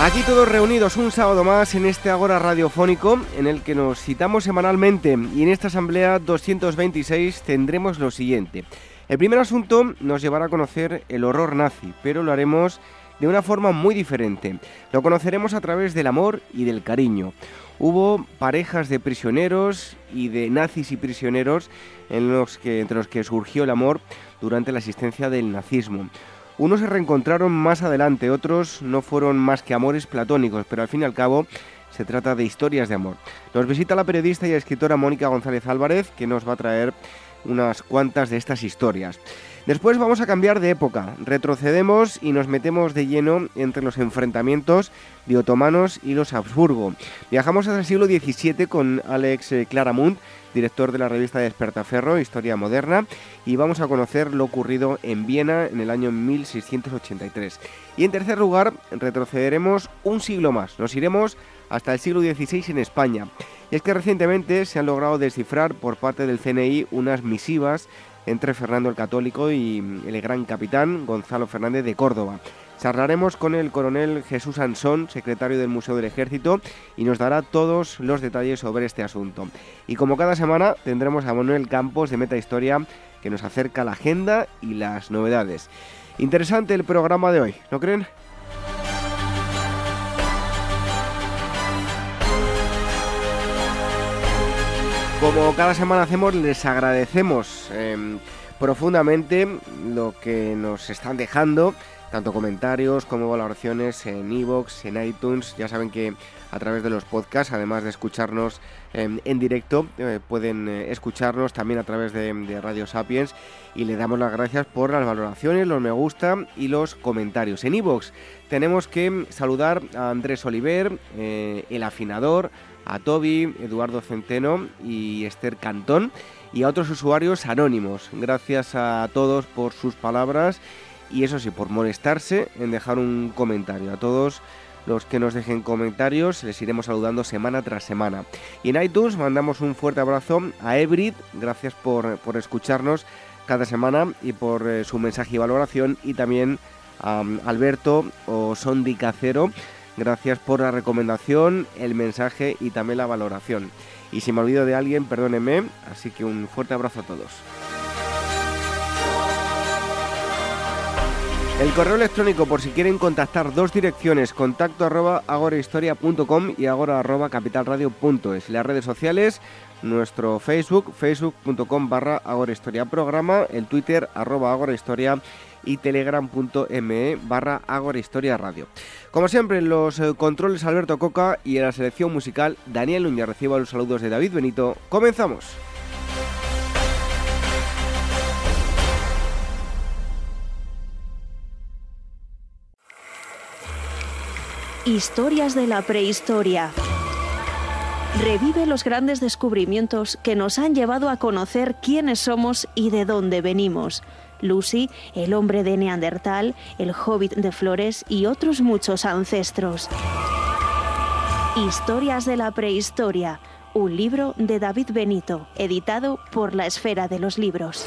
Aquí todos reunidos un sábado más en este Agora radiofónico en el que nos citamos semanalmente y en esta asamblea 226 tendremos lo siguiente. El primer asunto nos llevará a conocer el horror nazi, pero lo haremos de una forma muy diferente. Lo conoceremos a través del amor y del cariño. Hubo parejas de prisioneros y de nazis y prisioneros entre los que surgió el amor durante la existencia del nazismo. Unos se reencontraron más adelante, otros no fueron más que amores platónicos, pero al fin y al cabo se trata de historias de amor. Nos visita la periodista y escritora Mónica González Álvarez, que nos va a traer unas cuantas de estas historias. Después vamos a cambiar de época, retrocedemos y nos metemos de lleno entre los enfrentamientos de otomanos y los Habsburgo. Viajamos hasta el siglo XVII con Alex eh, Claramunt, director de la revista Despertaferro, Historia Moderna, y vamos a conocer lo ocurrido en Viena en el año 1683. Y en tercer lugar, retrocederemos un siglo más, nos iremos hasta el siglo XVI en España. Y es que recientemente se han logrado descifrar por parte del CNI unas misivas entre Fernando el Católico y el gran capitán Gonzalo Fernández de Córdoba. Charlaremos con el coronel Jesús Ansón, secretario del Museo del Ejército, y nos dará todos los detalles sobre este asunto. Y como cada semana tendremos a Manuel Campos de Meta Historia que nos acerca la agenda y las novedades. Interesante el programa de hoy, ¿no creen? Como cada semana hacemos, les agradecemos em, profundamente lo que nos están dejando, tanto comentarios como valoraciones en iVoox, en iTunes. Ya saben que a través de los podcasts, además de escucharnos em, en directo, eh, pueden eh, escucharnos también a través de, Radio Sapiens y le damos las gracias por las valoraciones, los me gusta y los comentarios. En iVoox tenemos que saludar a Andrés Oliver, eh, el afinador, a Toby, Eduardo Centeno y Esther Cantón y a otros usuarios anónimos. Gracias a todos por sus palabras y eso sí, por molestarse en dejar un comentario. A todos los que nos dejen comentarios les iremos saludando semana tras semana. Y en iTunes mandamos un fuerte abrazo a Ebrid, gracias por, escucharnos cada semana y por eh, su mensaje y valoración y también a Alberto o Sondi Cacero Gracias por la recomendación, el mensaje y también la valoración. Y si me olvido de alguien, perdónenme, así que un fuerte abrazo a todos. El correo electrónico por si quieren contactar dos direcciones, contacto arroba agorahistoria.com y agora arroba capitalradio.es. Las redes sociales, nuestro Facebook, facebook.com barra agorahistoria programa, el Twitter arroba agorahistoria y telegram.me barra Agora Historia Radio. Como siempre, en los eh, controles Alberto Coca y en la selección musical Daniel Núñez reciba los saludos de David Benito. ¡Comenzamos! Historias de la prehistoria. Revive los grandes descubrimientos que nos han llevado a conocer quiénes somos y de dónde venimos. Lucy, el hombre de Neandertal, el hobbit de Flores y otros muchos ancestros. Historias de la prehistoria, un libro de David Benito, editado por la Esfera de los Libros.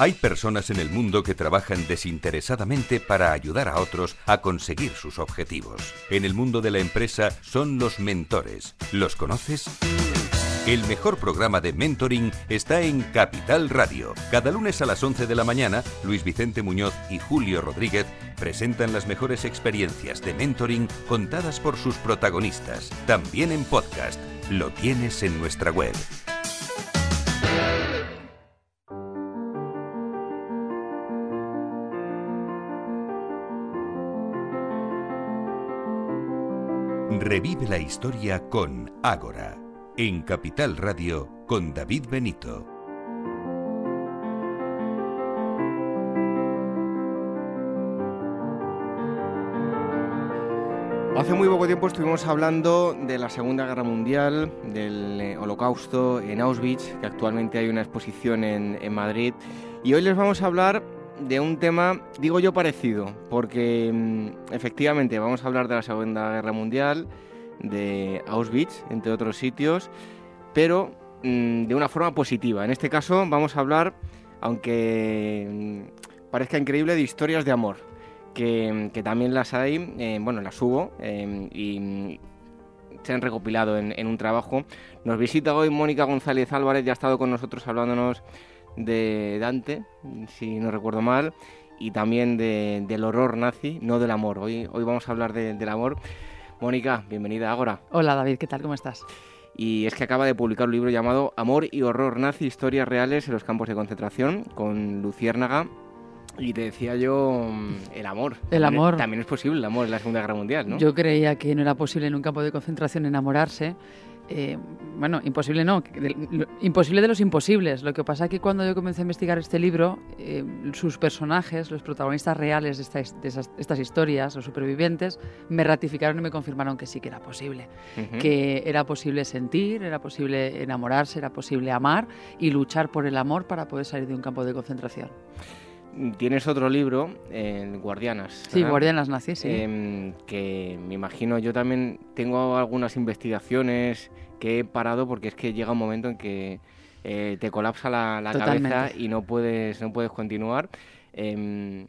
Hay personas en el mundo que trabajan desinteresadamente para ayudar a otros a conseguir sus objetivos. En el mundo de la empresa son los mentores. ¿Los conoces? El mejor programa de mentoring está en Capital Radio. Cada lunes a las 11 de la mañana, Luis Vicente Muñoz y Julio Rodríguez presentan las mejores experiencias de mentoring contadas por sus protagonistas. También en podcast. Lo tienes en nuestra web. Revive la historia con Ágora en Capital Radio con David Benito. Hace muy poco tiempo estuvimos hablando de la Segunda Guerra Mundial, del eh, Holocausto en Auschwitz, que actualmente hay una exposición en, en Madrid, y hoy les vamos a hablar de un tema, digo yo, parecido, porque mm, efectivamente vamos a hablar de la Segunda Guerra Mundial, de Auschwitz, entre otros sitios, pero mm, de una forma positiva. En este caso vamos a hablar, aunque mm, parezca increíble, de historias de amor, que, también las hay, eh, bueno, las hubo eh, y se han recopilado en, un trabajo. Nos visita hoy Mónica González Álvarez, ya ha estado con nosotros hablándonos de Dante, si no recuerdo mal, y también del horror nazi, no del amor. Hoy, hoy vamos a hablar del amor. Mónica, bienvenida a Ágora. Hola David, ¿qué tal? ¿Cómo estás? Y es que acaba de publicar un libro llamado Amor y Horror Nazi, Historias Reales en los Campos de Concentración, con Luciérnaga. Y te decía yo, mm, el amor. El amor. También es posible el amor en la Segunda Guerra Mundial, ¿no? Yo creía que no era posible en un campo de concentración enamorarse, eh, bueno, imposible no, imposible de los imposibles. Lo que pasa es que cuando yo comencé a investigar este libro, eh, sus personajes, los protagonistas reales de, estas, historias, los supervivientes, me ratificaron y me confirmaron que sí que era posible. Que era posible sentir, era posible enamorarse, era posible amar y luchar por el amor para poder salir de un campo de concentración. Tienes otro libro, Guardianas. Sí, Guardianas nazis, sí. Em, que me imagino, yo también tengo algunas investigaciones que he parado porque es que llega un momento en que eh, te colapsa la, cabeza y no puedes, no puedes continuar. Em,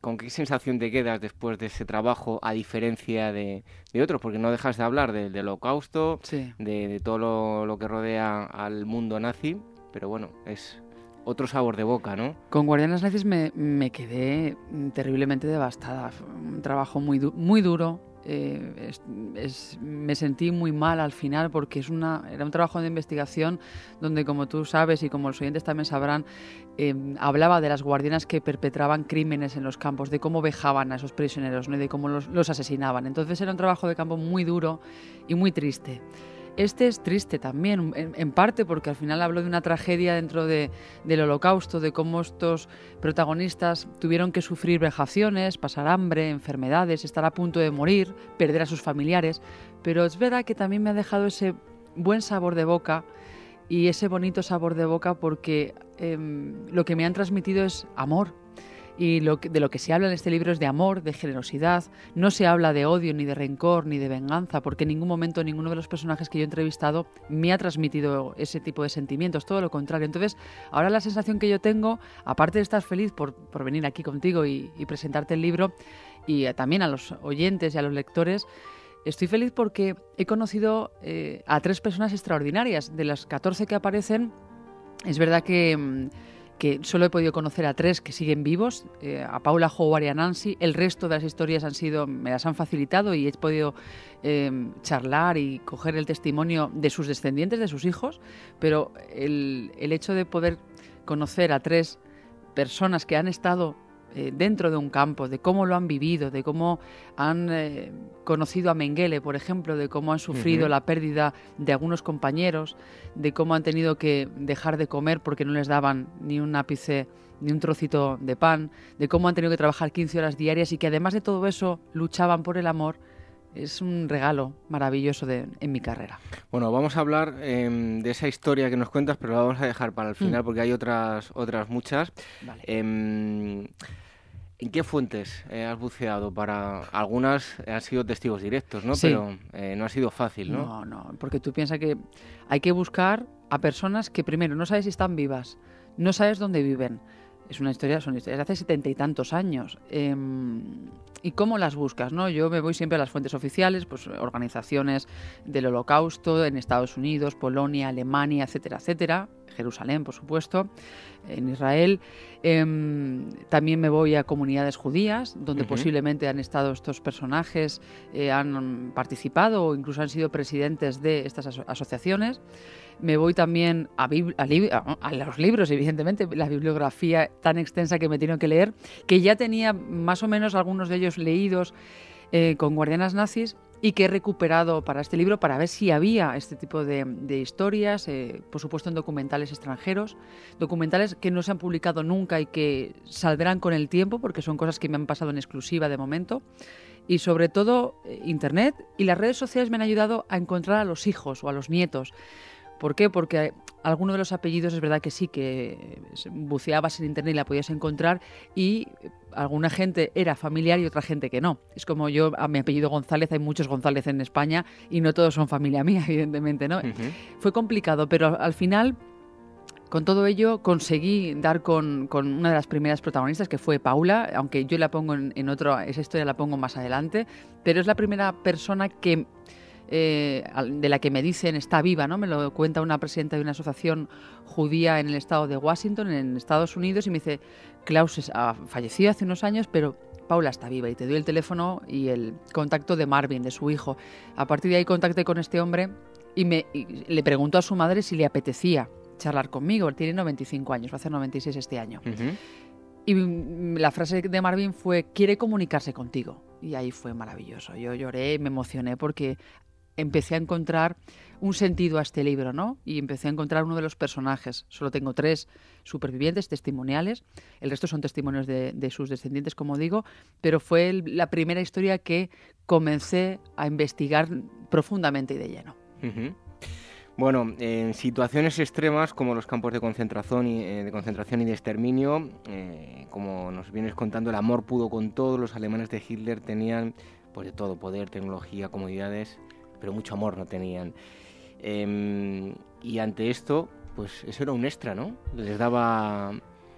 ¿Con qué sensación te quedas después de ese trabajo a diferencia de, otros? Porque no dejas de hablar del, holocausto, de, todo lo, lo que rodea al mundo nazi, pero bueno, es otro sabor de boca, ¿no? Con Guardianes Nazis me, me quedé terriblemente devastada. un trabajo muy, muy duro. Eh, me sentí muy mal al final porque es una, era un trabajo de investigación donde, como tú sabes y como los oyentes también sabrán, em, hablaba de las guardianas que perpetraban crímenes en los campos, de cómo vejaban a esos prisioneros ¿no? y de cómo los, los asesinaban. Entonces era un trabajo de campo muy duro y muy triste. Este es triste también, en, parte porque al final hablo de una tragedia dentro del holocausto, de cómo estos protagonistas tuvieron que sufrir vejaciones, pasar hambre, enfermedades, estar a punto de morir, perder a sus familiares, pero es verdad que también me ha dejado ese buen sabor de boca y ese bonito sabor de boca porque em, lo que me han transmitido es amor, y lo de lo que se habla en este libro es de amor, de generosidad. No se habla de odio, ni de rencor, ni de venganza, porque en ningún momento ninguno de los personajes que yo he entrevistado me ha transmitido ese tipo de sentimientos, todo lo contrario. Entonces, ahora la sensación que yo tengo, aparte de estar feliz por, venir aquí contigo y, presentarte el libro, y también a los oyentes y a los lectores, Estoy feliz porque he conocido eh, a tres personas extraordinarias. De las 14 que aparecen, es verdad que mm, que solo he podido conocer a tres que siguen vivos, eh, a Paula, Howard y a Nancy. El resto de las historias han sido, me las han facilitado y he podido em, charlar y coger el testimonio de sus descendientes, de sus hijos, pero el, el hecho de poder conocer a tres personas que han estado eh, dentro de un campo, de cómo lo han vivido, de cómo han eh, conocido a Mengele, por ejemplo, de cómo han sufrido la pérdida de algunos compañeros, de cómo han tenido que dejar de comer porque no les daban ni un ápice ni un trocito de pan, de cómo han tenido que trabajar 15 horas diarias y que además de todo eso luchaban por el amor es un regalo maravilloso de, en mi carrera. Bueno, vamos a hablar em, de esa historia que nos cuentas, pero la vamos a dejar para el final mm. porque hay otras, otras muchas. Em, ¿En qué fuentes eh, has buceado? Para algunas han sido testigos directos, ¿no? Pero eh, no ha sido fácil, ¿no? No, no, porque tú piensas que hay que buscar a personas que primero no sabes si están vivas, no sabes dónde viven. Es una historia, son historias de hace setenta y tantos años. Em, ¿Y cómo las buscas? ¿no? Yo me voy siempre a las fuentes oficiales, pues organizaciones del Holocausto en Estados Unidos, Polonia, Alemania, etcétera, etcétera. Jerusalén, por supuesto, en Israel. Em, también me voy a comunidades judías, donde posiblemente han estado estos personajes, eh, han participado o incluso han sido presidentes de estas asociaciones. Me voy también a, a, los libros, evidentemente, la bibliografía tan extensa que me tengo que leer, que ya tenía más o menos algunos de ellos leídos eh, con guardianas nazis y que he recuperado para este libro para ver si había este tipo de, historias, eh, por supuesto en documentales extranjeros, documentales que no se han publicado nunca y que saldrán con el tiempo porque son cosas que me han pasado en exclusiva de momento. Y sobre todo eh, Internet y las redes sociales me han ayudado a encontrar a los hijos o a los nietos. ¿Por qué? Porque alguno de los apellidos es verdad que sí, que buceabas en internet y la podías encontrar y alguna gente era familiar y otra gente que no. Es como yo, a mi apellido González, hay muchos González en España y no todos son familia mía, evidentemente, ¿no? Fue complicado, pero al final con todo ello conseguí dar con, una de las primeras protagonistas, que fue Paula, aunque yo la pongo en, en, otro, esa historia la pongo más adelante, pero es la primera persona que eh, de la que me dicen está viva, ¿no? Me lo cuenta una presidenta de una asociación judía en el estado de Washington, en Estados Unidos, y me dice, Klaus ha fallecido hace unos años, pero Paula está viva y te doy el teléfono y el contacto de Marvin, de su hijo. A partir de ahí contacté con este hombre y, me, le preguntó a su madre si le apetecía charlar conmigo. Él tiene 95 años, va a hacer 96 este año. Y la frase de Marvin fue, quiere comunicarse contigo. Y ahí fue maravilloso. Yo lloré, me emocioné porque empecé a encontrar un sentido a este libro, ¿no? Y empecé a encontrar uno de los personajes. Solo tengo tres supervivientes testimoniales, el resto son testimonios de, sus descendientes, como digo, pero fue la primera historia que comencé a investigar profundamente y de lleno. Bueno, en situaciones extremas como los campos de concentración y, eh, de, concentración y de exterminio, eh, como nos vienes contando, el amor pudo con todo, los alemanes de Hitler tenían pues de todo, poder, tecnología, comodidades, pero mucho amor no tenían. Em, y ante esto, pues eso era un extra, ¿no? Les daba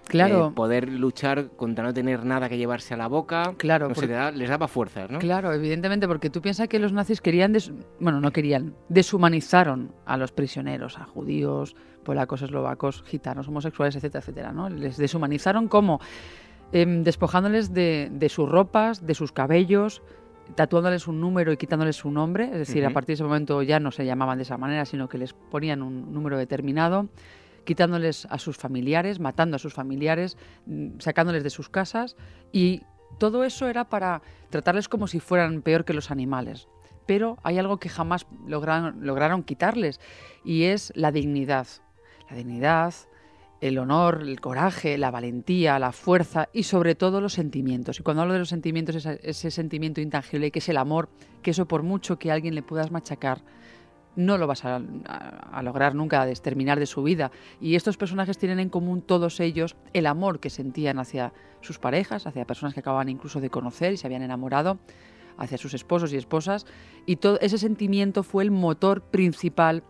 Claro. Eh, poder luchar contra no tener nada que llevarse a la boca. Claro. les daba fuerzas, ¿no? Claro, evidentemente, porque tú piensas que los nazis querían, bueno, no querían, deshumanizaron a los prisioneros, a judíos, polacos, eslovacos, gitanos, homosexuales, etcétera, etcétera, ¿no? Les deshumanizaron como em, despojándoles de, de sus ropas, de sus cabellos, tatuándoles un número y quitándoles su nombre, es decir, a partir de ese momento ya no se llamaban de esa manera, sino que les ponían un número determinado, quitándoles a sus familiares, matando a sus familiares, mm, sacándoles de sus casas y todo eso era para tratarles como si fueran peor que los animales. Pero hay algo que jamás lograron, lograron quitarles y es la dignidad. La dignidad, el honor, el coraje, la valentía, la fuerza y sobre todo los sentimientos. Y cuando hablo de los sentimientos, es ese sentimiento intangible que es el amor, que eso por mucho que alguien le puedas machacar, no lo vas a, lograr nunca exterminar de su vida. Y estos personajes tienen en común todos ellos el amor que sentían hacia sus parejas, hacia personas que acababan incluso de conocer y se habían enamorado, hacia sus esposos y esposas. Y todo ese sentimiento fue el motor principal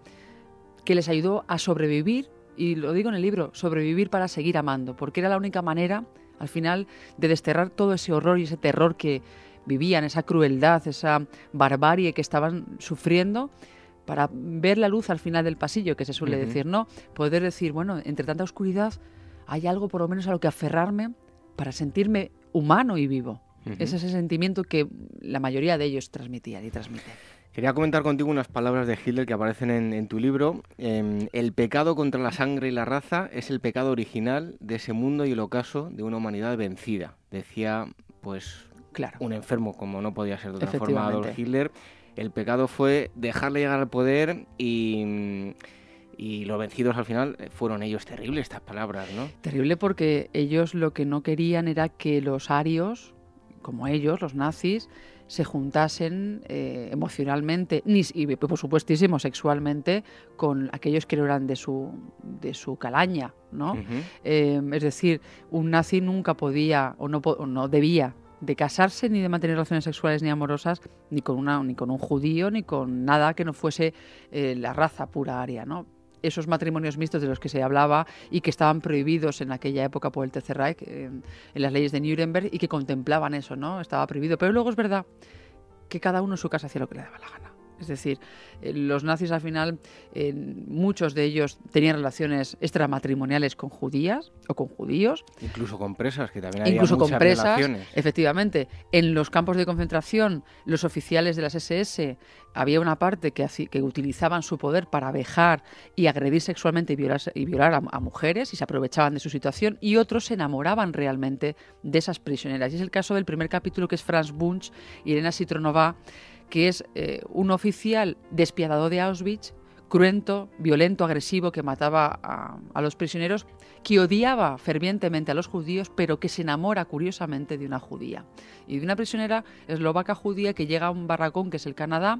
que les ayudó a sobrevivir y lo digo en el libro, sobrevivir para seguir amando, porque era la única manera, al final, de desterrar todo ese horror y ese terror que vivían, esa crueldad, esa barbarie que estaban sufriendo, para ver la luz al final del pasillo, que se suele decir, ¿no? Poder decir, bueno, entre tanta oscuridad hay algo por lo menos a lo que aferrarme para sentirme humano y vivo. Es ese sentimiento que la mayoría de ellos transmitían y transmiten. Quería comentar contigo unas palabras de Hitler que aparecen en, tu libro. Em, el pecado contra la sangre y la raza es el pecado original de ese mundo y el ocaso de una humanidad vencida. Decía, pues, claro. un enfermo, como no podía ser de otra forma, Adolf Hitler. El pecado fue dejarle llegar al poder y y los vencidos al final fueron ellos terribles estas palabras, ¿no? Terrible porque ellos lo que no querían era que los arios, como ellos, los nazis, se juntasen eh, emocionalmente y, por supuestísimo sexualmente con aquellos que no eran de su, de su calaña, ¿no? Eh, es decir, un nazi nunca podía o no, no debía de casarse ni de mantener relaciones sexuales ni amorosas ni con una ni con un judío ni con nada que no fuese eh, la raza pura aria, ¿no? Esos matrimonios mixtos de los que se hablaba y que estaban prohibidos en aquella época por el Tercer Reich, en, las leyes de Nuremberg, y que contemplaban eso, ¿no? Estaba prohibido. Pero luego es verdad que cada uno en su casa hacía lo que le daba la gana. Es decir, eh, los nazis al final, eh, muchos de ellos tenían relaciones extramatrimoniales con judías o con judíos. Incluso con presas, que también había Incluso muchas con presas, relaciones. efectivamente. En los campos de concentración, los oficiales de las SS, había una parte que, que utilizaban su poder para vejar y agredir sexualmente y violar, y violar a, mujeres y se aprovechaban de su situación, y otros se enamoraban realmente de esas prisioneras. Y es el caso del primer capítulo, que es Franz Bunch y Elena Citronova que es eh, un oficial despiadado de Auschwitz, cruento, violento, agresivo, que mataba a, los prisioneros, que odiaba fervientemente a los judíos, pero que se enamora curiosamente de una judía. Y de una prisionera eslovaca judía que llega a un barracón que es el Canadá,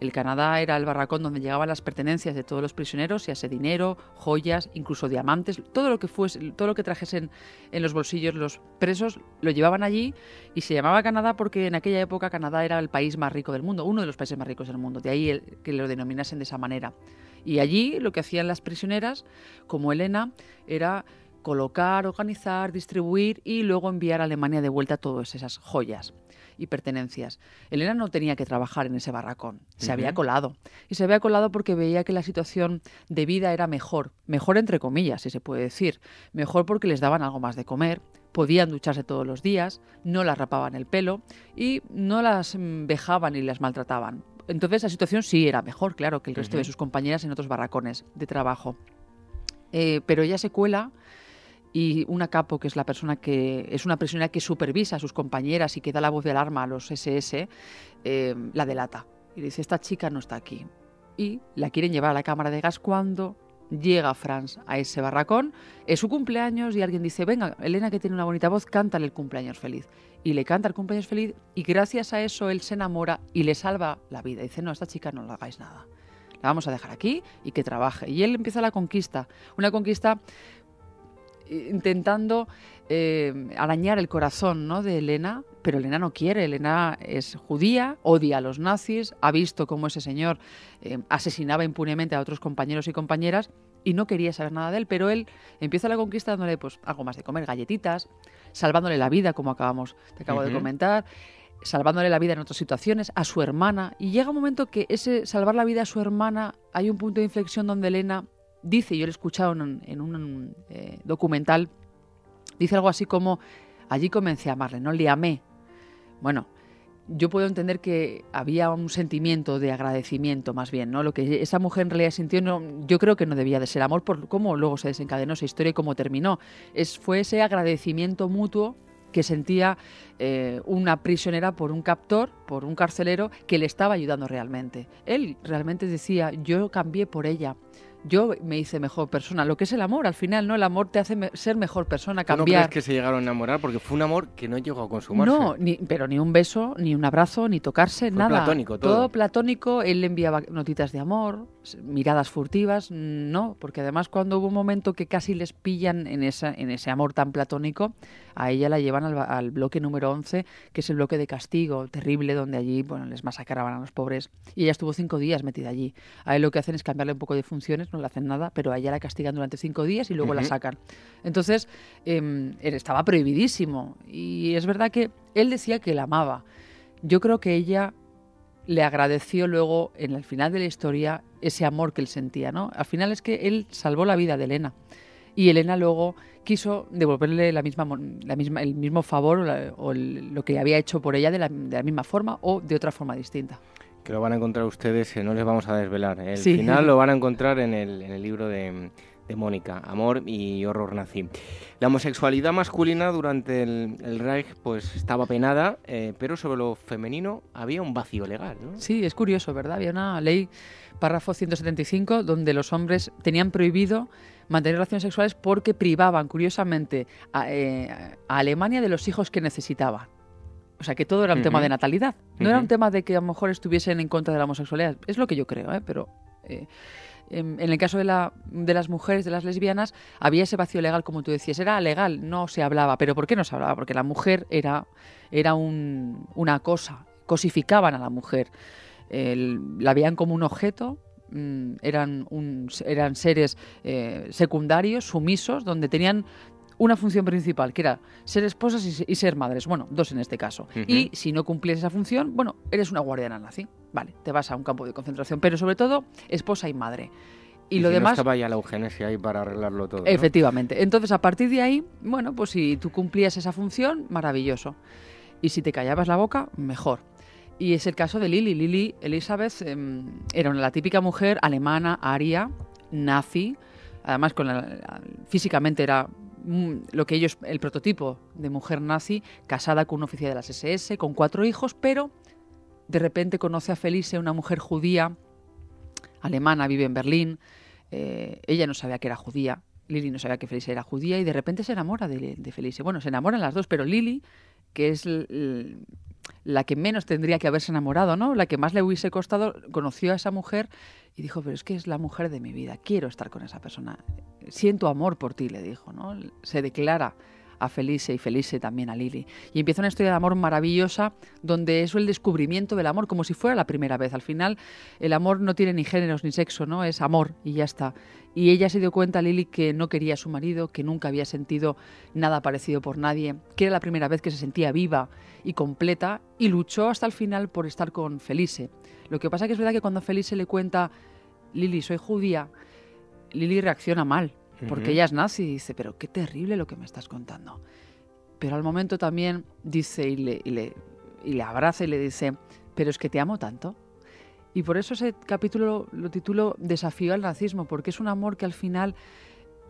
el Canadá era el barracón donde llegaban las pertenencias de todos los prisioneros, ya sea dinero, joyas, incluso diamantes, todo lo que fuese, todo lo que trajesen en los bolsillos los presos lo llevaban allí y se llamaba Canadá porque en aquella época Canadá era el país más rico del mundo, uno de los países más ricos del mundo, de ahí que lo denominasen de esa manera. Y allí lo que hacían las prisioneras, como Elena, era colocar, organizar, distribuir y luego enviar a Alemania de vuelta todas esas joyas y pertenencias. Elena no tenía que trabajar en ese barracón, se había colado. Y se había colado porque veía que la situación de vida era mejor, mejor entre comillas, si se puede decir, mejor porque les daban algo más de comer, podían ducharse todos los días, no las rapaban el pelo y no las mm, vejaban y las maltrataban. Entonces la situación sí era mejor, claro, que el resto de sus compañeras en otros barracones de trabajo. Eh, pero ella se cuela y una capo, que es la persona que es una prisionera que supervisa a sus compañeras y que da la voz de alarma a los SS, eh, la delata. Y dice, esta chica no está aquí. Y la quieren llevar a la cámara de gas cuando llega Franz a ese barracón. Es su cumpleaños y alguien dice, venga, Elena que tiene una bonita voz, cántale el cumpleaños feliz. Y le canta el cumpleaños feliz y gracias a eso él se enamora y le salva la vida. dice, no, esta chica no la hagáis nada. La vamos a dejar aquí y que trabaje. Y él empieza la conquista. Una conquista intentando eh, arañar el corazón ¿no? de Elena, pero Elena no quiere. Elena es judía, odia a los nazis, ha visto cómo ese señor eh, asesinaba impunemente a otros compañeros y compañeras y no quería saber nada de él, pero él empieza la conquista dándole pues, algo más de comer, galletitas, salvándole la vida, como acabamos, te acabo de comentar, salvándole la vida en otras situaciones, a su hermana, y llega un momento que ese salvar la vida a su hermana, hay un punto de inflexión donde Elena dice, yo lo he escuchado en un, eh, documental, dice algo así como, allí comencé a amarle, no le amé. Bueno, yo puedo entender que había un sentimiento de agradecimiento más bien, ¿no? Lo que esa mujer en realidad sintió, yo creo que no debía de ser amor por cómo luego se desencadenó esa historia y cómo terminó. Es, fue ese agradecimiento mutuo que sentía eh, una prisionera por un captor, por un carcelero que le estaba ayudando realmente. Él realmente decía, yo cambié por ella yo me hice mejor persona. Lo que es el amor, al final, ¿no? El amor te hace ser mejor persona, cambiar. ¿Tú no crees que se llegaron a enamorar? Porque fue un amor que no llegó a consumarse. No, ni, pero ni un beso, ni un abrazo, ni tocarse, nada. platónico todo. Todo platónico. Él le enviaba notitas de amor, miradas furtivas, no. Porque además cuando hubo un momento que casi les pillan en, esa, en ese amor tan platónico, a ella la llevan al, bloque número 11, que es el bloque de castigo terrible, donde allí bueno, les masacraban a los pobres. Y ella estuvo cinco días metida allí. A él lo que hacen es cambiarle un poco de funciones, no le hacen nada, pero a ella la castigan durante cinco días y luego la sacan. Entonces, eh, estaba prohibidísimo. Y es verdad que él decía que la amaba. Yo creo que ella le agradeció luego, en el final de la historia, ese amor que él sentía, ¿no? Al final es que él salvó la vida de Elena. Y Elena luego quiso devolverle la misma, la misma, el mismo favor o, lo que había hecho por ella de la, de la, misma forma o de otra forma distinta. Que lo van a encontrar ustedes, no les vamos a desvelar. ¿eh? El final lo van a encontrar en el, en el libro de, de, Mónica, Amor y Horror Nazi. La homosexualidad masculina durante el, el Reich pues estaba penada, eh, pero sobre lo femenino había un vacío legal. ¿no? Sí, es curioso, ¿verdad? Había una ley, párrafo 175, donde los hombres tenían prohibido mantener relaciones sexuales porque privaban, curiosamente, eh, a, Alemania de los hijos que necesitaban. O sea, que todo era un tema de natalidad. No era un tema de que a lo mejor estuviesen en contra de la homosexualidad. Es lo que yo creo, ¿eh? pero... Eh, en, el caso de, la, de, las mujeres, de las lesbianas, había ese vacío legal, como tú decías. Era legal, no se hablaba. ¿Pero por qué no se hablaba? Porque la mujer era, era un, una cosa. Cosificaban a la mujer. la veían como un objeto mm, eran, eran seres eh, secundarios, sumisos, donde tenían una función principal, que era ser esposas y, ser madres. Bueno, dos en este caso. Y si no cumplías esa función, bueno, eres una guardiana nazi. Vale, te vas a un campo de concentración, pero sobre todo esposa y madre. Y, lo demás. No estaba ya la eugenesia ahí para arreglarlo todo. Efectivamente. Entonces, a partir de ahí, bueno, pues si tú cumplías esa función, maravilloso. Y si te callabas la boca, mejor. Y es el caso de Lily. Lily Elizabeth em, era la típica mujer alemana, aria, nazi. Además, con físicamente era Mm, lo que ellos, el prototipo de mujer nazi, casada con un oficial de las SS, con cuatro hijos, pero de repente conoce a Felice, una mujer judía, alemana, vive en Berlín. Eh, ella no sabía que era judía, Lili no sabía que Felice era judía y de repente se enamora de, de Felice. Bueno, se enamoran las dos, pero Lili, que es la que menos tendría que haberse enamorado, ¿no? La que más le hubiese costado, conoció a esa mujer y dijo, pero es que es la mujer de mi vida, quiero estar con esa persona. Siento amor por ti, le dijo, ¿no? Se declara a Felice y Felice también a Lili. Y empieza una historia de amor maravillosa donde es el descubrimiento del amor como si fuera la primera vez. Al final el amor no tiene ni géneros ni sexo, ¿no? Es amor y ya está. Y ella se dio cuenta, Lili, que no quería a su marido, que nunca había sentido nada parecido por nadie, que era la primera vez que se sentía viva y completa y luchó hasta el final por estar con Felice. Lo que pasa que es verdad que cuando Felice le cuenta, Lili, soy judía, Lili reacciona mal, porque ella es nazi y dice, pero qué terrible lo que me estás contando. Pero al momento también dice y le, y le, y le abraza y le dice, pero es que te amo tanto. Y por eso ese capítulo lo titulo Desafío al nazismo, porque es un amor que al final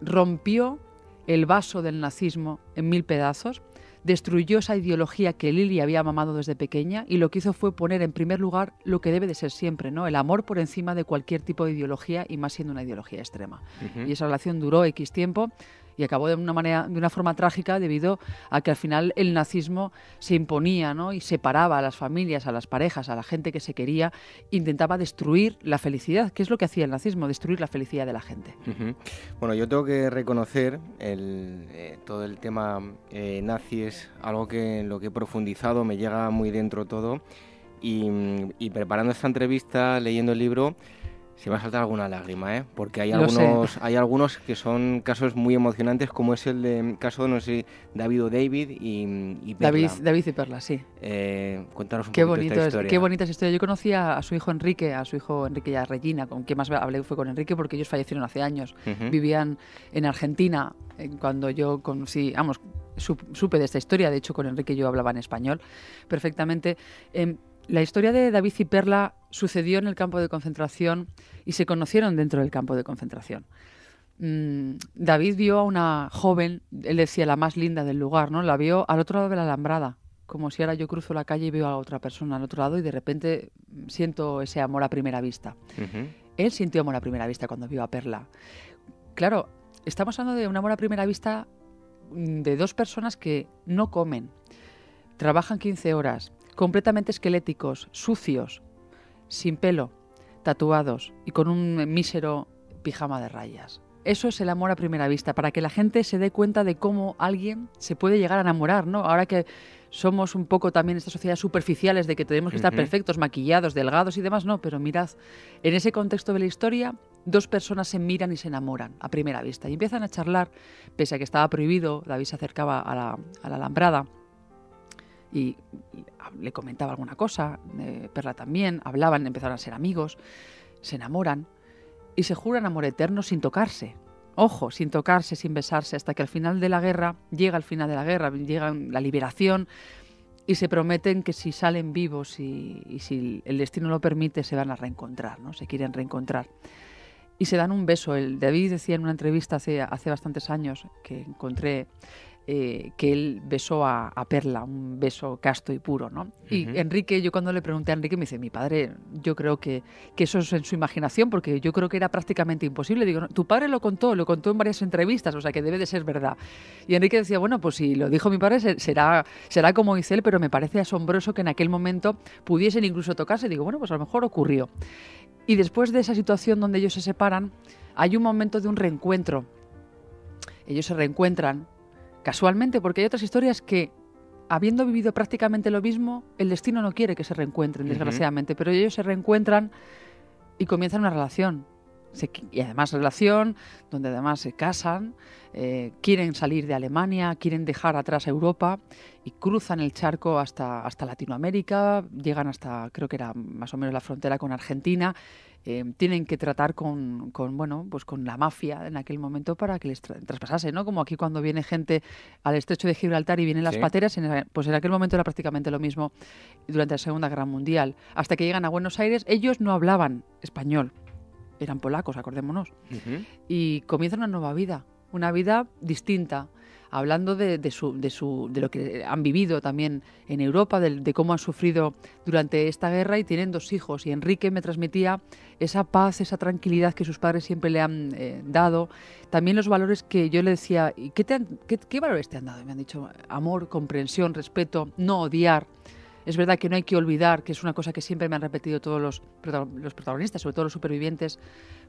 rompió el vaso del nazismo en mil pedazos destruyó esa ideología que Lili había mamado desde pequeña y lo que hizo fue poner en primer lugar lo que debe de ser siempre, ¿no? El amor por encima de cualquier tipo de ideología y más siendo una ideología extrema. Y esa relación duró X tiempo y acabó de una manera de una forma trágica debido a que al final el nazismo se imponía ¿no? y separaba a las familias, a las parejas, a la gente que se quería, intentaba destruir la felicidad, que es lo que hacía el nazismo, destruir la felicidad de la gente. Bueno, yo tengo que reconocer el, eh, todo el tema eh, nazi es algo que en lo que he profundizado me llega muy dentro todo y preparando esta entrevista, leyendo el libro, se va a saltar alguna lágrima, ¿eh? Porque hay algunos, hay algunos que son casos muy emocionantes, como es el de, caso, no sé, David o David y, Perla. David, David y Perla, sí. Eh, cuéntanos un qué bonito esta historia. qué bonita esa historia. Yo conocí a, su hijo Enrique, a su hijo Enrique y a Regina, con quien más hablé fue con Enrique porque ellos fallecieron hace años. Vivían en Argentina eh, cuando yo conocí, vamos, supe de esta historia. De hecho, con Enrique yo hablaba en español perfectamente. Em, la historia de David y Perla sucedió en el campo de concentración y se conocieron dentro del campo de concentración. Mm, David vio a una joven, él decía la más linda del lugar, ¿no? La vio al otro lado de la alambrada, como si ahora yo cruzo la calle y veo a otra persona al otro lado y de repente siento ese amor a primera vista. Él sintió amor a primera vista cuando vio a Perla. Claro, estamos hablando de un amor a primera vista mm, de dos personas que no comen, trabajan 15 horas, completamente esqueléticos, sucios, sin pelo, tatuados y con un mísero pijama de rayas. Eso es el amor a primera vista, para que la gente se dé cuenta de cómo alguien se puede llegar a enamorar, ¿no? Ahora que somos un poco también estas sociedades superficiales de que tenemos que estar perfectos, maquillados, delgados y demás, no, pero mirad, en ese contexto de la historia, dos personas se miran y se enamoran a primera vista y empiezan a charlar, pese a que estaba prohibido, David se acercaba a la, a la alambrada, y le comentaba alguna cosa, Perla también, hablaban, empezaron a ser amigos, se enamoran y se juran amor eterno sin tocarse. Ojo, sin tocarse, sin besarse, hasta que al final de la guerra, llega el final de la guerra, llega la liberación y se prometen que si salen vivos y, si el destino lo permite, se van a reencontrar, ¿no? Se quieren reencontrar. Y se dan un beso. El David decía en una entrevista hace, hace bastantes años que encontré eh, que él besó a, Perla, un beso casto y puro, ¿no? Y Enrique, yo cuando le pregunté a Enrique, me dice, mi padre, yo creo que, que, eso es en su imaginación, porque yo creo que era prácticamente imposible. Digo, tu padre lo contó, lo contó en varias entrevistas, o sea que debe de ser verdad. Y Enrique decía, bueno, pues si lo dijo mi padre, será, será como dice él, pero me parece asombroso que en aquel momento pudiesen incluso tocarse. Digo, bueno, pues a lo mejor ocurrió. Y después de esa situación donde ellos se separan, hay un momento de un reencuentro. Ellos se reencuentran casualmente, porque hay otras historias que, habiendo vivido prácticamente lo mismo, el destino no quiere que se reencuentren, desgraciadamente, pero ellos se reencuentran y comienzan una relación. y además relación donde además se casan, eh, quieren salir de Alemania, quieren dejar atrás a Europa y cruzan el charco hasta, hasta Latinoamérica, llegan hasta, creo que era más o menos la frontera con Argentina eh, tienen que tratar con, bueno, pues con la mafia en aquel momento para que les traspasase, ¿no? Como aquí cuando viene gente al estrecho de Gibraltar y vienen las pateras, pues en aquel momento era prácticamente lo mismo durante la Segunda Guerra Mundial. Hasta que llegan a Buenos Aires, ellos no hablaban español, eran polacos, acordémonos, y comienzan una nueva vida, una vida distinta hablando de, su, de, su, de lo que han vivido también en Europa, de, cómo han sufrido durante esta guerra y tienen dos hijos. Y Enrique me transmitía esa paz, esa tranquilidad que sus padres siempre le han eh, dado. También los valores que yo le decía, ¿y qué, valores te han dado? me han dicho amor, comprensión, respeto, no odiar. Es verdad que no hay que olvidar, que es una cosa que siempre me han repetido todos los, los protagonistas, sobre todo los supervivientes,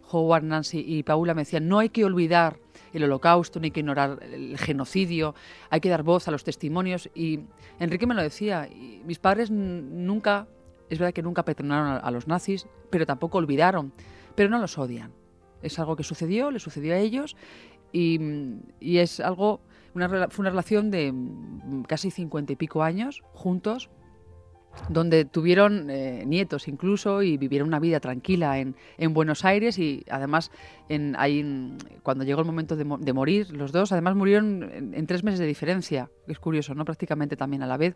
Howard, Nancy y Paula me decían, no hay que olvidar el holocausto, no hay que ignorar el genocidio, hay que dar voz a los testimonios. Y Enrique me lo decía, mis padres nunca, es verdad que nunca perdonaron a, los nazis, pero tampoco olvidaron, pero no los odian. Es algo que sucedió, le sucedió a ellos y, es algo, fue una relación de casi cincuenta y pico años juntos, donde tuvieron eh, nietos incluso y vivieron una vida tranquila en, en Buenos Aires y además en, ahí, cuando llegó el momento de, de morir, los dos además murieron en, tres meses de diferencia, es curioso, ¿no? Prácticamente también a la vez.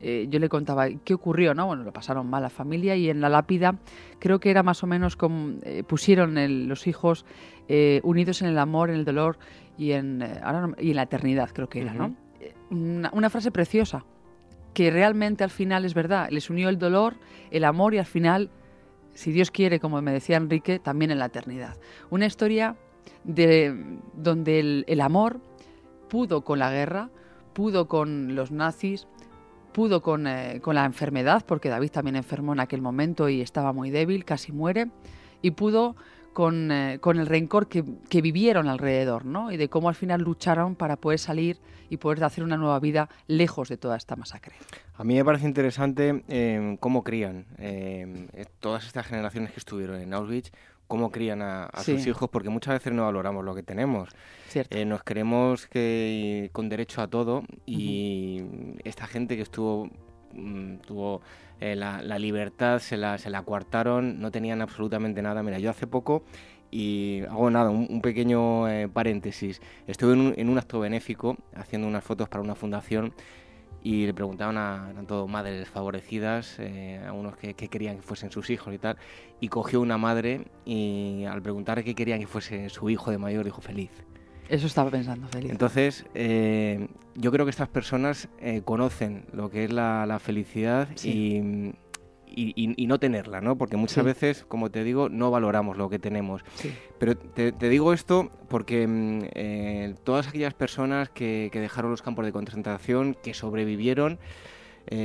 Eh, yo le contaba qué ocurrió, ¿no? Bueno, lo pasaron mal la familia y en la lápida creo que era más o menos como eh, pusieron los hijos unidos en el amor, en el dolor y en, y en la eternidad, creo que era, ¿no? una frase preciosa que realmente al final es verdad, les unió el dolor, el amor y al final, si Dios quiere, como me decía Enrique, también en la eternidad. Una historia de, donde el, amor pudo con la guerra, pudo con los nazis, pudo con, eh, con, la enfermedad, porque David también enfermó en aquel momento y estaba muy débil, casi muere, y pudo con, eh, con el rencor que, que, vivieron alrededor, ¿no? Y de cómo al final lucharon para poder salir y poder hacer una nueva vida lejos de toda esta masacre. A mí me parece interesante em, cómo crían em, eh, todas estas generaciones que estuvieron en Auschwitz, cómo crían a, sus hijos, porque muchas veces no valoramos lo que tenemos. Eh, nos creemos que con derecho a todo y esta gente que estuvo mm, tuvo eh, la, libertad se la, se la coartaron, no tenían absolutamente nada. Mira, yo hace poco, y hago nada, un, pequeño eh, paréntesis, estuve en un, acto benéfico haciendo unas fotos para una fundación y le preguntaban a eran todo madres desfavorecidas, eh, a unos que, que, querían que fuesen sus hijos y tal, y cogió una madre y al preguntar qué querían que fuese su hijo de mayor, dijo feliz. Eso estaba pensando, Feliz. Entonces, eh, yo creo que estas personas eh, conocen lo que es la, felicidad y, y, no tenerla, ¿no? Porque muchas veces, como te digo, no valoramos lo que tenemos. Pero te, digo esto porque mm, eh, todas aquellas personas que, dejaron los campos de concentración, que sobrevivieron,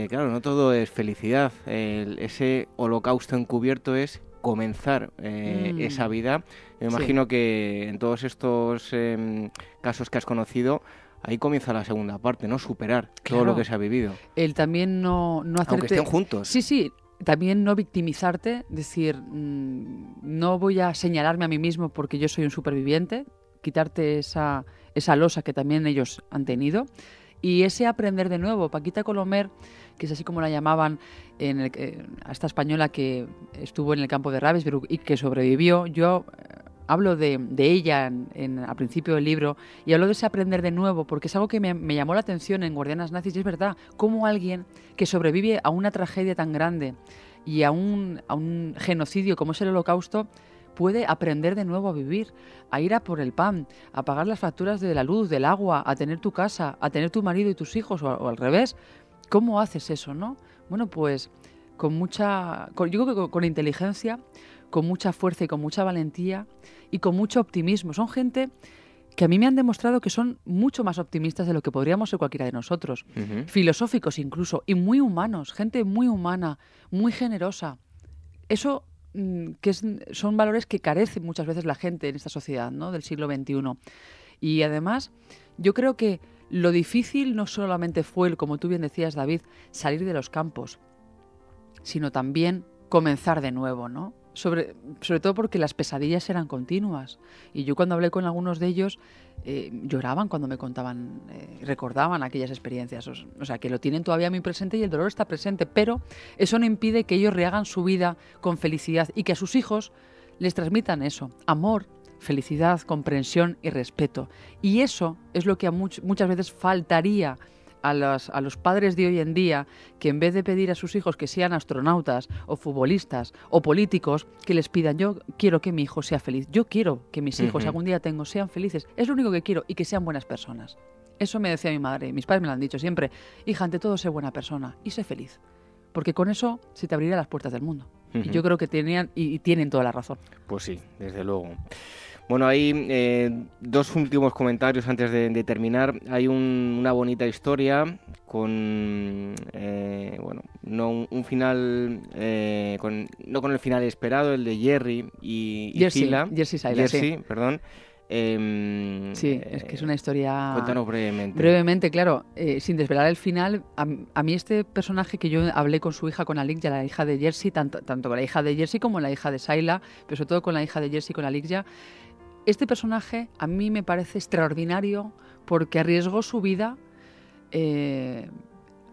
claro, no todo es felicidad. ese holocausto encubierto es comenzar mm. esa vida me imagino que en todos estos em, casos que has conocido, ahí comienza la segunda parte, ¿no? Superar todo lo que se ha vivido. El también no, no hacerte... Aunque estén juntos. Sí, sí, también no victimizarte, decir, mm, no voy a señalarme a mí mismo porque yo soy un superviviente, quitarte esa, esa losa que también ellos han tenido. Y ese aprender de nuevo, Paquita Colomer, que es así como la llamaban en a esta española que estuvo en el campo de Ravensbrück y que sobrevivió, yo hablo de, ella en, al principio del libro y hablo de ese aprender de nuevo, porque es algo que me, llamó la atención en Guardianas Nazis y es verdad, cómo alguien que sobrevive a una tragedia tan grande y a un, a un genocidio como es el holocausto, puede aprender de nuevo a vivir, a ir a por el pan, a pagar las facturas de la luz, del agua, a tener tu casa, a tener tu marido y tus hijos, o, al revés. ¿Cómo haces eso, no? Bueno, pues con mucha, yo creo que con inteligencia, con mucha fuerza y con mucha valentía y con mucho optimismo. Son gente que a mí me han demostrado que son mucho más optimistas de lo que podríamos ser cualquiera de nosotros, filosóficos incluso, y muy humanos, gente muy humana, muy generosa. Eso mm, que son valores que carece muchas veces la gente en esta sociedad ¿no? del siglo XXI. Y además, yo creo que lo difícil no solamente fue, como tú bien decías, David, salir de los campos, sino también comenzar de nuevo, ¿no? Sobre, sobre todo porque las pesadillas eran continuas. Y yo cuando hablé con algunos de ellos, eh, lloraban cuando me contaban, eh, recordaban aquellas experiencias. O, sea, que lo tienen todavía muy presente y el dolor está presente, pero eso no impide que ellos rehagan su vida con felicidad y que a sus hijos les transmitan eso, amor, felicidad, comprensión y respeto. Y eso es lo que a muchas veces faltaría a los, a los, padres de hoy en día que en vez de pedir a sus hijos que sean astronautas o futbolistas o políticos, que les pidan yo quiero que mi hijo sea feliz, yo quiero que mis hijos algún día tengo sean felices, es lo único que quiero y que sean buenas personas. Eso me decía mi madre, mis padres me lo han dicho siempre, hija, ante todo sé buena persona y sé feliz, porque con eso se te abrirán las puertas del mundo. Y yo creo que tenían y tienen toda la razón. Pues sí, desde luego. Bueno, hay eh, dos últimos comentarios antes de, terminar. Hay una bonita historia con, eh, bueno, no un, final, eh, con, no con el final esperado, el de Jerry y, y Jersey, Jersey, sí. perdón. Em, sí, es que es una historia... Cuéntanos brevemente. Brevemente, claro, sin desvelar el final, a, mí este personaje que yo hablé con su hija, con Alixia, la hija de Jersey, tanto, tanto con la hija de Jersey como la hija de Sayla, pero sobre todo con la hija de Jersey, con Alixia, este personaje a mí me parece extraordinario porque arriesgó su vida eh,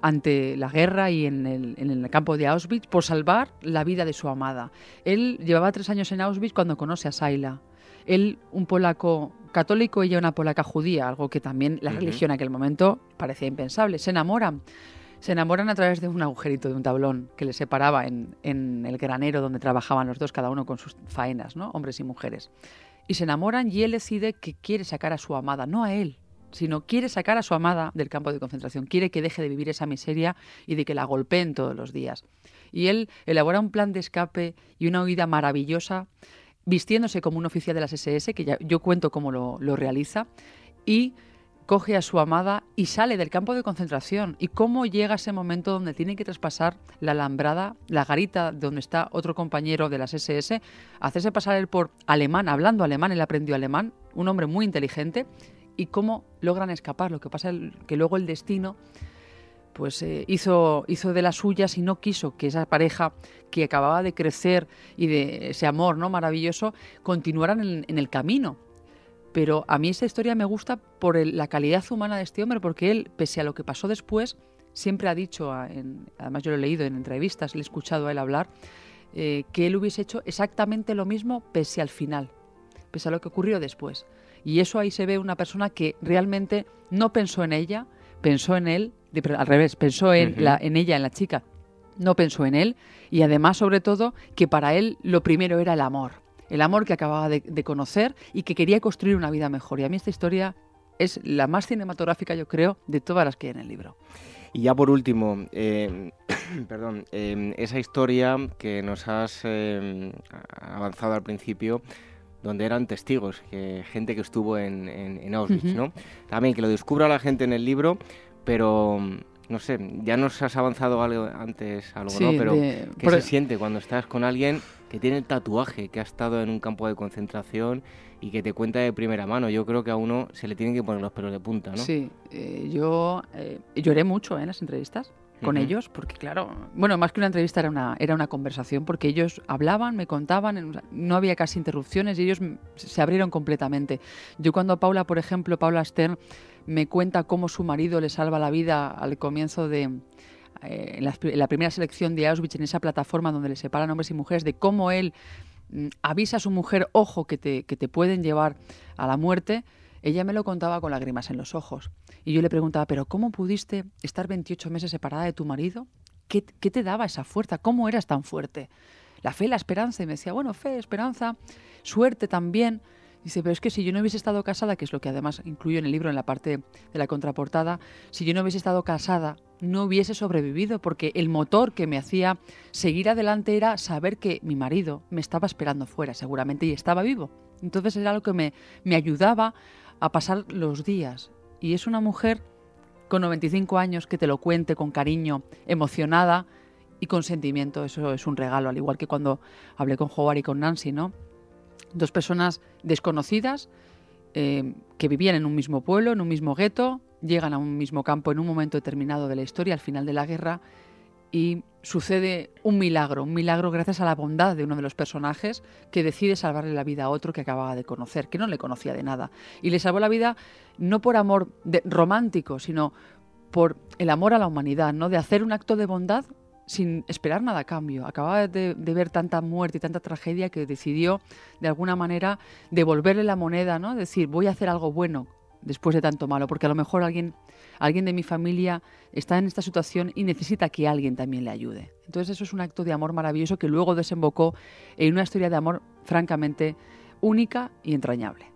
ante la guerra y en el, campo de Auschwitz por salvar la vida de su amada. Él llevaba tres años en Auschwitz cuando conoce a Saila. Él, un polaco católico, ella una polaca judía, algo que también la religión en aquel momento parecía impensable. Se enamoran. Se enamoran a través de un agujerito de un tablón que les separaba en, en el granero donde trabajaban los dos, cada uno con sus faenas, ¿no? hombres y mujeres y se enamoran y él decide que quiere sacar a su amada, no a él, sino quiere sacar a su amada del campo de concentración, quiere que deje de vivir esa miseria y de que la golpeen todos los días. Y él elabora un plan de escape y una huida maravillosa, vistiéndose como un oficial de las SS, que ya, yo cuento cómo lo, lo realiza, y coge a su amada y sale del campo de concentración. ¿Y cómo llega ese momento donde tiene que traspasar la alambrada, la garita donde está otro compañero de las SS, hacerse pasar él por alemán, hablando alemán, él aprendió alemán, un hombre muy inteligente, y cómo logran escapar. Lo que pasa es que luego el destino pues eh, hizo, hizo de las suyas y no quiso que esa pareja que acababa de crecer y de ese amor no maravilloso continuaran en el camino pero a mí esa historia me gusta por la calidad humana de este hombre, porque él, pese a lo que pasó después, siempre ha dicho, además yo lo he leído en entrevistas, le he escuchado a él hablar, eh, que él hubiese hecho exactamente lo mismo pese al final, pese a lo que ocurrió después. Y eso ahí se ve una persona que realmente no pensó en ella, pensó en él, al revés, pensó en, en ella, en la chica, no pensó en él, y además, sobre todo, que para él lo primero era el amor el amor que acababa de, conocer y que quería construir una vida mejor. Y a mí esta historia es la más cinematográfica, yo creo, de todas las que hay en el libro. Y ya por último, eh, perdón, eh, esa historia que nos has eh, avanzado al principio, donde eran testigos, que, gente que estuvo en, Auschwitz, ¿no? También que lo descubra la gente en el libro, pero no sé, ya nos has avanzado algo antes, algo, ¿no? Pero ¿qué se siente cuando estás con alguien que tiene el tatuaje, que ha estado en un campo de concentración y que te cuenta de primera mano? Yo creo que a uno se le tienen que poner los pelos de punta, ¿no? Sí, eh, yo eh, lloré mucho ¿eh? en las entrevistas con ellos, porque claro, bueno, más que una entrevista era una, era una conversación, porque ellos hablaban, me contaban, no había casi interrupciones y ellos se abrieron completamente. Yo cuando Paula, por ejemplo, Paula Stern, me cuenta cómo su marido le salva la vida al comienzo de, eh, en, la, primera selección de Auschwitz, en esa plataforma donde le separan hombres y mujeres, de cómo él mm, avisa a su mujer, ojo, que te, que te pueden llevar a la muerte, ella me lo contaba con lágrimas en los ojos. Y yo le preguntaba, ¿pero cómo pudiste estar 28 meses separada de tu marido? ¿Qué, ¿Qué, te daba esa fuerza? ¿Cómo eras tan fuerte? La fe, la esperanza. Y me decía, bueno, fe, esperanza, suerte también. Dice, pero es que si yo no hubiese estado casada, que es lo que además incluyo en el libro en la parte de la contraportada, si yo no hubiese estado casada, no hubiese sobrevivido, porque el motor que me hacía seguir adelante era saber que mi marido me estaba esperando fuera, seguramente, y estaba vivo. Entonces era algo que me, me ayudaba a pasar los días. Y es una mujer con 95 años que te lo cuente con cariño, emocionada y con sentimiento. Eso es un regalo, al igual que cuando hablé con Howard y con Nancy, ¿no? Dos personas desconocidas eh, que vivían en un mismo pueblo, en un mismo gueto, llegan a un mismo campo en un momento determinado de la historia, al final de la guerra, y sucede un milagro, un milagro gracias a la bondad de uno de los personajes que decide salvarle la vida a otro que acababa de conocer, que no le conocía de nada. Y le salvó la vida no por amor romántico, sino por el amor a la humanidad, ¿no? De hacer un acto de bondad sin esperar nada a cambio. Acababa de, ver tanta muerte y tanta tragedia que decidió, de alguna manera, devolverle la moneda, ¿no? Decir, voy a hacer algo bueno después de tanto malo, porque a lo mejor alguien, alguien de mi familia está en esta situación y necesita que alguien también le ayude. Entonces eso es un acto de amor maravilloso que luego desembocó en una historia de amor francamente única y entrañable.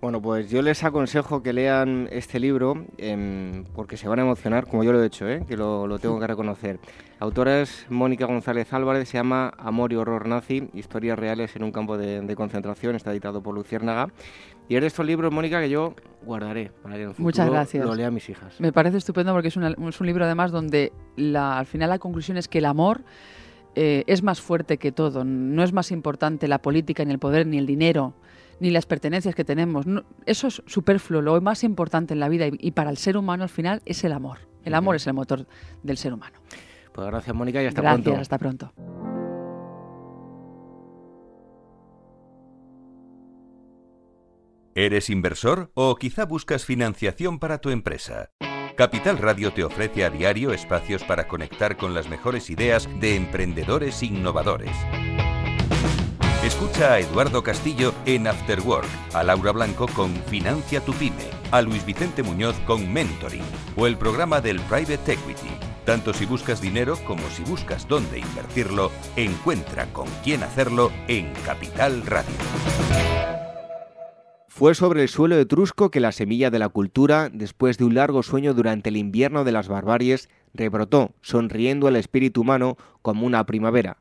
Bueno, pues yo les aconsejo que lean este libro em, porque se van a emocionar, como yo lo he hecho, ¿eh? que lo, tengo que reconocer. La autora es Mónica González Álvarez, se llama Amor y Horror Nazi, Historias Reales en un campo de, concentración, está editado por Luciérnaga. Y es de estos libros, Mónica, que yo guardaré para que en futuro Muchas gracias. lo lea mis hijas. Me parece estupendo porque es, un libro además donde la, al final la conclusión es que el amor... Eh, es más fuerte que todo, no es más importante la política, ni el poder, ni el dinero, ni las pertenencias que tenemos. eso es superfluo. Lo más importante en la vida y, para el ser humano al final es el amor. El amor es el motor del ser humano. Pues gracias, Mónica, y hasta pronto. Gracias, hasta pronto. ¿Eres inversor o quizá buscas financiación para tu empresa? Capital Radio te ofrece a diario espacios para conectar con las mejores ideas de emprendedores innovadores. Escucha a Eduardo Castillo en After Work, a Laura Blanco con Financia tu Pyme, a Luis Vicente Muñoz con Mentoring o el programa del Private Equity. Tanto si buscas dinero como si buscas dónde invertirlo, encuentra con quién hacerlo en Capital Radio. Fue sobre el suelo etrusco que la semilla de la cultura, después de un largo sueño durante el invierno de las barbaries, rebrotó, sonriendo al espíritu humano como una primavera.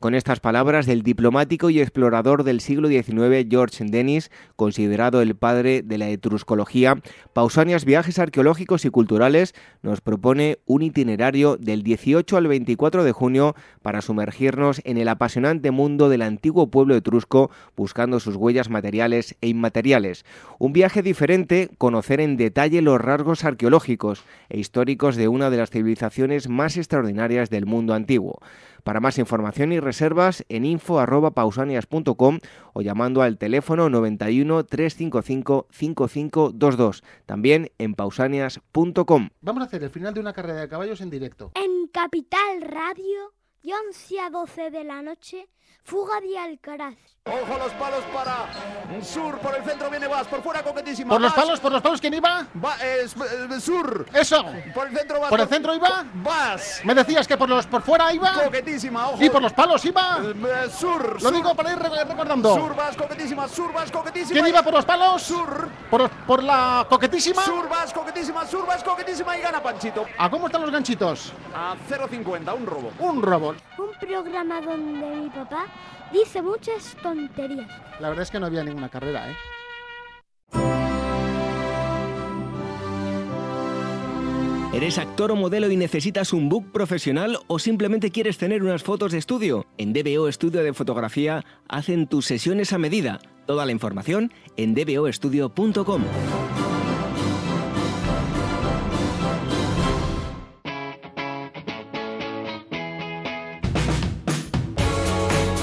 Con estas palabras del diplomático y explorador del siglo XIX George Dennis, considerado el padre de la etruscología, Pausanias Viajes Arqueológicos y Culturales nos propone un itinerario del 18 al 24 de junio para sumergirnos en el apasionante mundo del antiguo pueblo etrusco, buscando sus huellas materiales e inmateriales. Un viaje diferente, conocer en detalle los rasgos arqueológicos e históricos de una de las civilizaciones más extraordinarias del mundo antiguo. Para más información y reservas en info.pausanias.com o llamando al teléfono 91 355 5522. También en pausanias.com. Vamos a hacer el final de una carrera de caballos en directo. En Capital Radio, de 11 a 12 de la noche, Fuga de Alcaraz. Ojo los palos para Sur, por el centro viene Vas, por fuera coquetísima. ¿Por los palos? ¿Por los palos quién iba? Va, eh, sur. Eso. Por el centro Vas. ¿Por el centro iba? Vas. ¿Me decías que por los por fuera iba? Coquetísima, ojo. ¿Y por los palos iba? Eh, eh, sur. Lo digo para ir recordando. Sur, Vas, coquetísima, Sur, Vas, coquetísima. ¿Quién iba por los palos? Sur. ¿Por, por la coquetísima? Sur, Vas, coquetísima, Sur, Vas, coquetísima y gana Panchito. ¿A cómo están los ganchitos? A 0.50, un robo. Un robo. Un programa donde mi papá dice muchas tonterías. La verdad es que no había ninguna carrera, ¿eh? ¿Eres actor o modelo y necesitas un book profesional o simplemente quieres tener unas fotos de estudio? En DBO Estudio de Fotografía hacen tus sesiones a medida. Toda la información en dboestudio.com.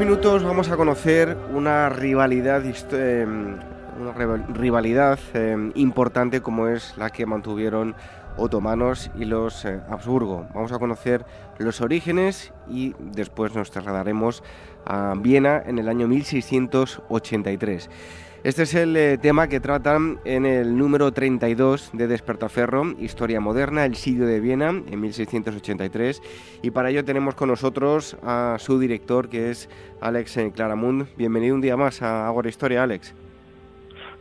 Minutos vamos a conocer una rivalidad, em, una rivalidad em, importante como es la que mantuvieron otomanos y los eh, Habsburgo. Vamos a conocer los orígenes y después nos trasladaremos a Viena en el año 1683. Este es el eh, tema que tratan en el número 32 de Despertaferro, Historia Moderna, el sitio de Viena, en 1683. Y para ello tenemos con nosotros a su director, que es Alex eh, Claramund. Bienvenido un día más a Agora Historia, Alex.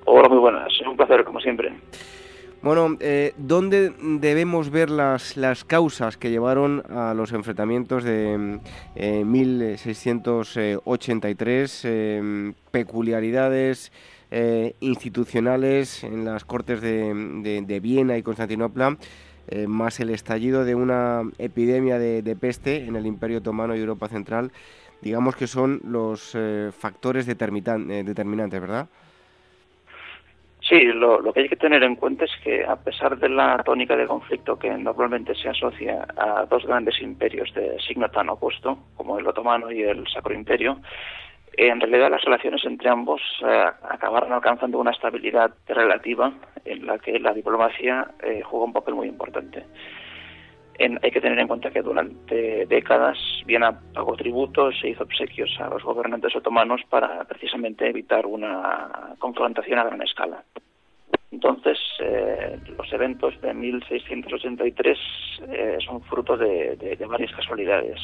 Hola, muy buenas. Un placer, como siempre. Bueno, eh, ¿dónde debemos ver las, las causas que llevaron a los enfrentamientos de 1683, eh, peculiaridades institucionales en las Cortes de, de Viena y Constantinopla? Eh, más el estallido de una epidemia de, peste en el Imperio Otomano y Europa Central, digamos que son los eh, factores eh, determinantes, ¿verdad? Sí, lo, que hay que tener en cuenta es que a pesar de la tónica de conflicto que normalmente se asocia a dos grandes imperios de signo tan opuesto, como el otomano y el Sacro Imperio, en realidad las relaciones entre ambos eh, acabaron alcanzando una estabilidad relativa en la que la diplomacia eh, jugó un papel muy importante. Hay que tener en cuenta que durante décadas Viena pagó tributos e hizo obsequios a los gobernantes otomanos para precisamente evitar una confrontación a gran escala. Entonces, eh, los eventos de 1683 son fruto de varias casualidades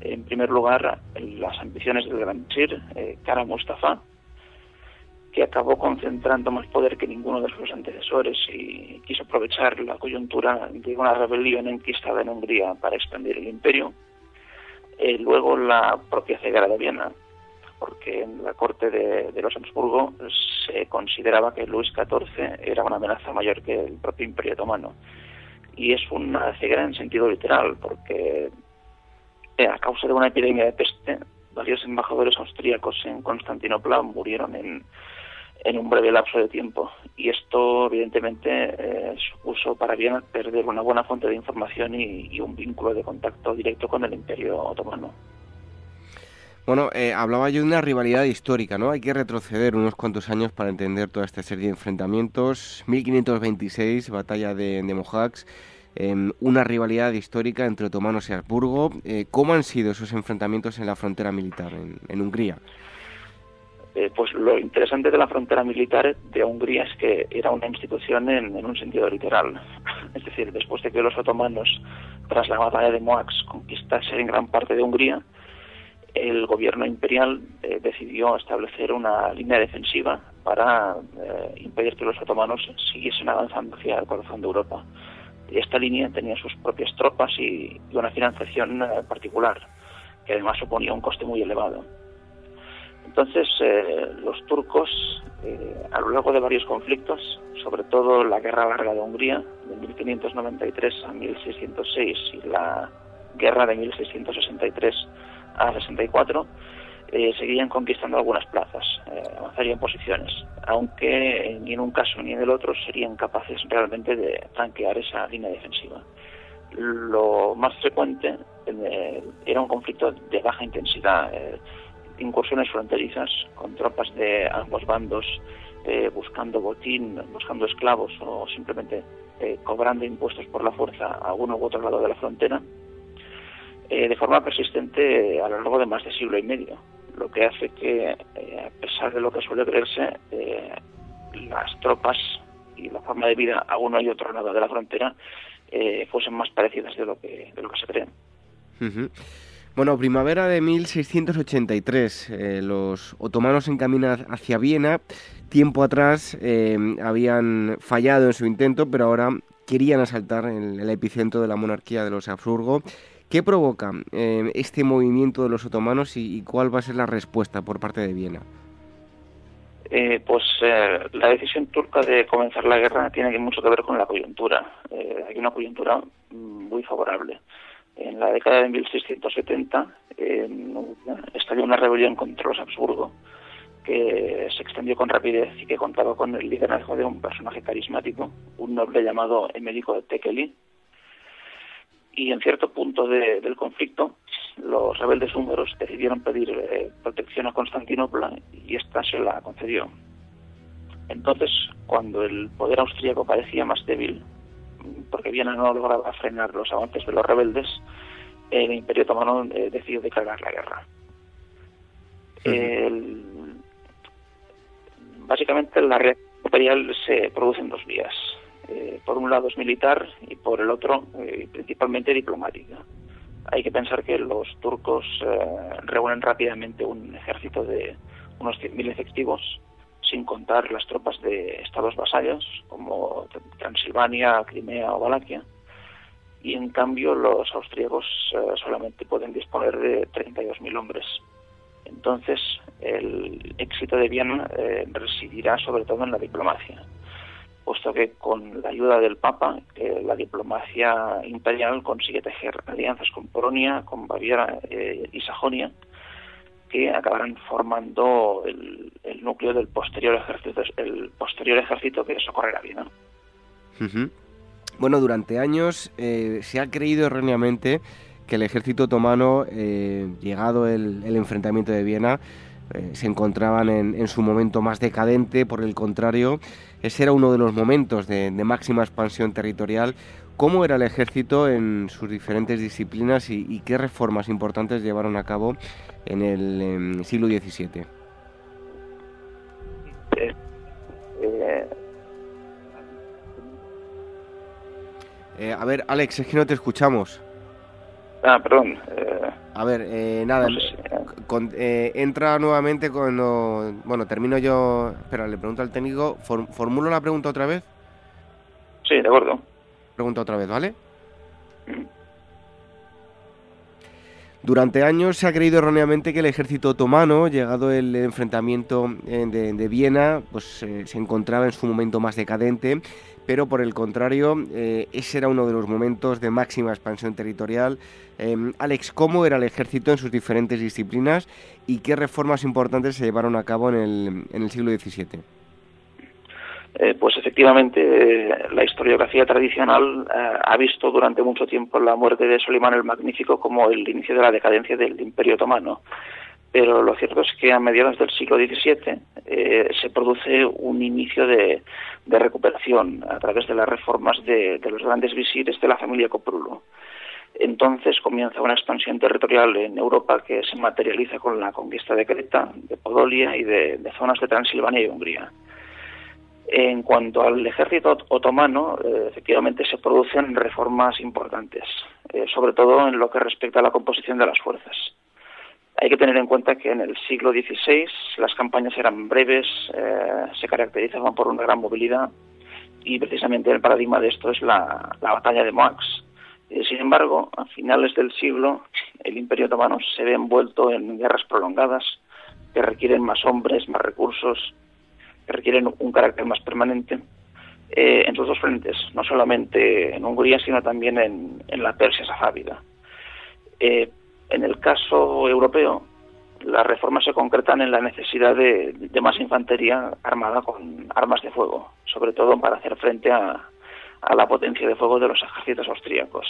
en primer lugar, las ambiciones del gran Sir, eh, Kara Mustafa, que acabó concentrando más poder que ninguno de sus antecesores y quiso aprovechar la coyuntura de una rebelión enquistada en Hungría para expandir el imperio. Eh, luego la propia ceguera de Viena, porque en la corte de, los Habsburgo se consideraba que Luis XIV era una amenaza mayor que el propio imperio otomano. Y es una ceguera en sentido literal, porque eh, a causa de una epidemia de peste, varios embajadores austríacos en Constantinopla murieron en, un breve lapso de tiempo. Y esto, evidentemente, eh, supuso para Viena perder una buena fuente de información y, un vínculo de contacto directo con el Imperio Otomano. Bueno, eh, hablaba yo de una rivalidad histórica, ¿no? Hay que retroceder unos cuantos años para entender toda esta serie de enfrentamientos. 1526, batalla de, de Mojax una rivalidad histórica entre otomanos y Habsburgo. Eh, ¿Cómo han sido esos enfrentamientos en la frontera militar en, Hungría? Eh, pues lo interesante de la frontera militar de Hungría es que era una institución en, un sentido literal. Es decir, después de que los otomanos, tras la batalla de Moax, conquistasen gran parte de Hungría, el gobierno imperial eh, decidió establecer una línea defensiva para impedir que los otomanos siguiesen avanzando hacia el corazón de Europa esta línea tenía sus propias tropas y, una financiación eh, particular, que además suponía un coste muy elevado. Entonces, eh, los turcos, eh, a lo largo de varios conflictos, sobre todo la Guerra Larga de Hungría, de 1593 a 1606, y la Guerra de 1663 a 64, eh, seguirían conquistando algunas plazas, eh, avanzarían posiciones, aunque ni en un caso ni en el otro serían capaces realmente de franquear esa línea defensiva. Lo más frecuente eh, era un conflicto de baja intensidad, incursiones fronterizas con tropas de ambos bandos buscando botín, buscando esclavos o simplemente cobrando impuestos por la fuerza a uno u otro lado de la frontera, de forma persistente a lo largo de más de siglo y medio lo que hace que, eh, a pesar de lo que suele creerse, eh, las tropas y la forma de vida a uno y otro lado de la frontera eh, fuesen más parecidas de lo que, de lo que se cree. Bueno, primavera de 1683, los otomanos encaminan hacia Viena. Tiempo atrás habían fallado en su intento, pero ahora querían asaltar el, el epicentro de la monarquía de los Habsburgo ¿Qué provoca eh, este movimiento de los otomanos y, cuál va a ser la respuesta por parte de Viena? Eh, pues eh, la decisión turca de comenzar la guerra tiene mucho que ver con la coyuntura. hay una coyuntura muy favorable. En la década de 1670 estalló una rebelión contra los Habsburgo que se extendió con rapidez y que contaba con el liderazgo de un personaje carismático, un noble llamado Emérico Tekeli, y en cierto punto del conflicto los rebeldes húngaros decidieron pedir eh, protección a Constantinopla y ésta se la concedió. Entonces, cuando el poder austríaco parecía más débil, porque Viena no lograba frenar los avances de los rebeldes, el Imperio Otomano eh, decidió declarar la guerra. básicamente, la reacción imperial se produce en dos vías. Eh, por un lado es militar y por el otro eh, principalmente diplomática. Hay que pensar que los turcos reúnen rápidamente un ejército de unos 100.000 efectivos, sin contar las tropas de estados vasallos como Transilvania, Crimea o Valaquia. Y en cambio los austríacos eh, solamente pueden disponer de 32.000 hombres. Entonces el éxito de Viena eh, residirá sobre todo en la diplomacia, puesto que con la ayuda del Papa eh, la diplomacia imperial consigue tejer alianzas con Polonia, con Baviera y Sajonia, que acabarán formando el, núcleo del posterior ejército, el posterior ejército que socorrerá Viena. Bueno, durante años eh, se ha creído erróneamente que el ejército otomano, eh, llegado el, enfrentamiento de Viena, eh, se encontraban en, su momento más decadente. Por el contrario, ese era uno de los momentos de, máxima expansión territorial. ¿Cómo era el ejército en sus diferentes disciplinas y qué reformas importantes llevaron a cabo en el em, siglo XVII. Eh, eh, a ver, Alex, es que no te escuchamos. Ah, perdón. Eh, a ver, nada, entra nuevamente cuando... Bueno, termino yo... Espera, le pregunto al técnico. ¿Formulo la pregunta otra vez? Sí, de acuerdo. Pregunta otra vez, ¿vale? Durante años se ha creído erróneamente que el ejército otomano, llegado el enfrentamiento eh, de, Viena, pues eh, se encontraba en su momento más decadente, pero por el contrario, eh, ese era uno de los momentos de máxima expansión territorial. Alex, ¿cómo era el ejército en sus diferentes disciplinas y qué reformas importantes se llevaron a cabo en el, en el siglo XVII? Eh, pues efectivamente eh, la historiografía tradicional eh, ha visto durante mucho tiempo la muerte de Solimán el Magnífico como el inicio de la decadencia del Imperio Otomano. Pero lo cierto es que a mediados del siglo XVII se produce un inicio de, recuperación a través de las reformas de, los grandes visires de la familia Coprulo. Entonces comienza una expansión territorial en Europa que se materializa con la conquista de Creta, de Podolia y de zonas de Transilvania y Hungría. En cuanto al ejército otomano, eh, efectivamente se producen reformas importantes, eh, sobre todo en lo que respecta a la composición de las fuerzas. Hay que tener en cuenta que en el siglo XVI las campañas eran breves, eh, se caracterizaban por una gran movilidad y precisamente el paradigma de esto es la, la batalla de Moax. sin embargo, a finales del siglo el Imperio Otomano se ve envuelto en guerras prolongadas que requieren más hombres, más recursos que requieren un carácter más permanente eh, en sus dos frentes, no solamente en Hungría, sino también en, la Persia safávida. Eh, en el caso europeo, las reformas se concretan en la necesidad de, más infantería armada con armas de fuego, sobre todo para hacer frente a, a la potencia de fuego de los ejércitos austríacos.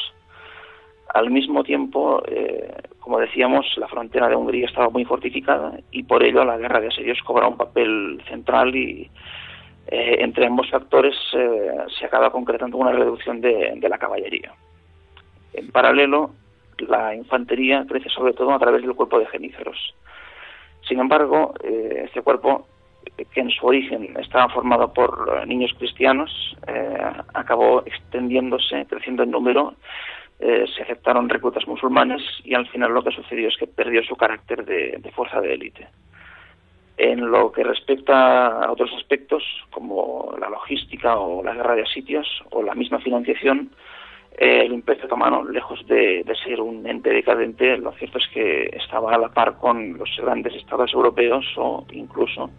Al mismo tiempo, eh, como decíamos, la frontera de Hungría estaba muy fortificada y por ello la guerra de asedios cobra un papel central y eh, entre ambos factores eh, se acaba concretando una reducción de, la caballería. En paralelo, la infantería crece sobre todo a través del cuerpo de geníceros. Sin embargo, este cuerpo, que en su origen estaba formado por niños cristianos, acabó extendiéndose, creciendo en número eh, se aceptaron reclutas musulmanes y al final lo que sucedió es que perdió su carácter de, fuerza de élite. En lo que respecta a otros aspectos, como la logística o la guerra de asitios o la misma financiación, eh, el Imperio Otomano, lejos de, ser un ente decadente, lo cierto es que estaba a la par con los grandes estados europeos o incluso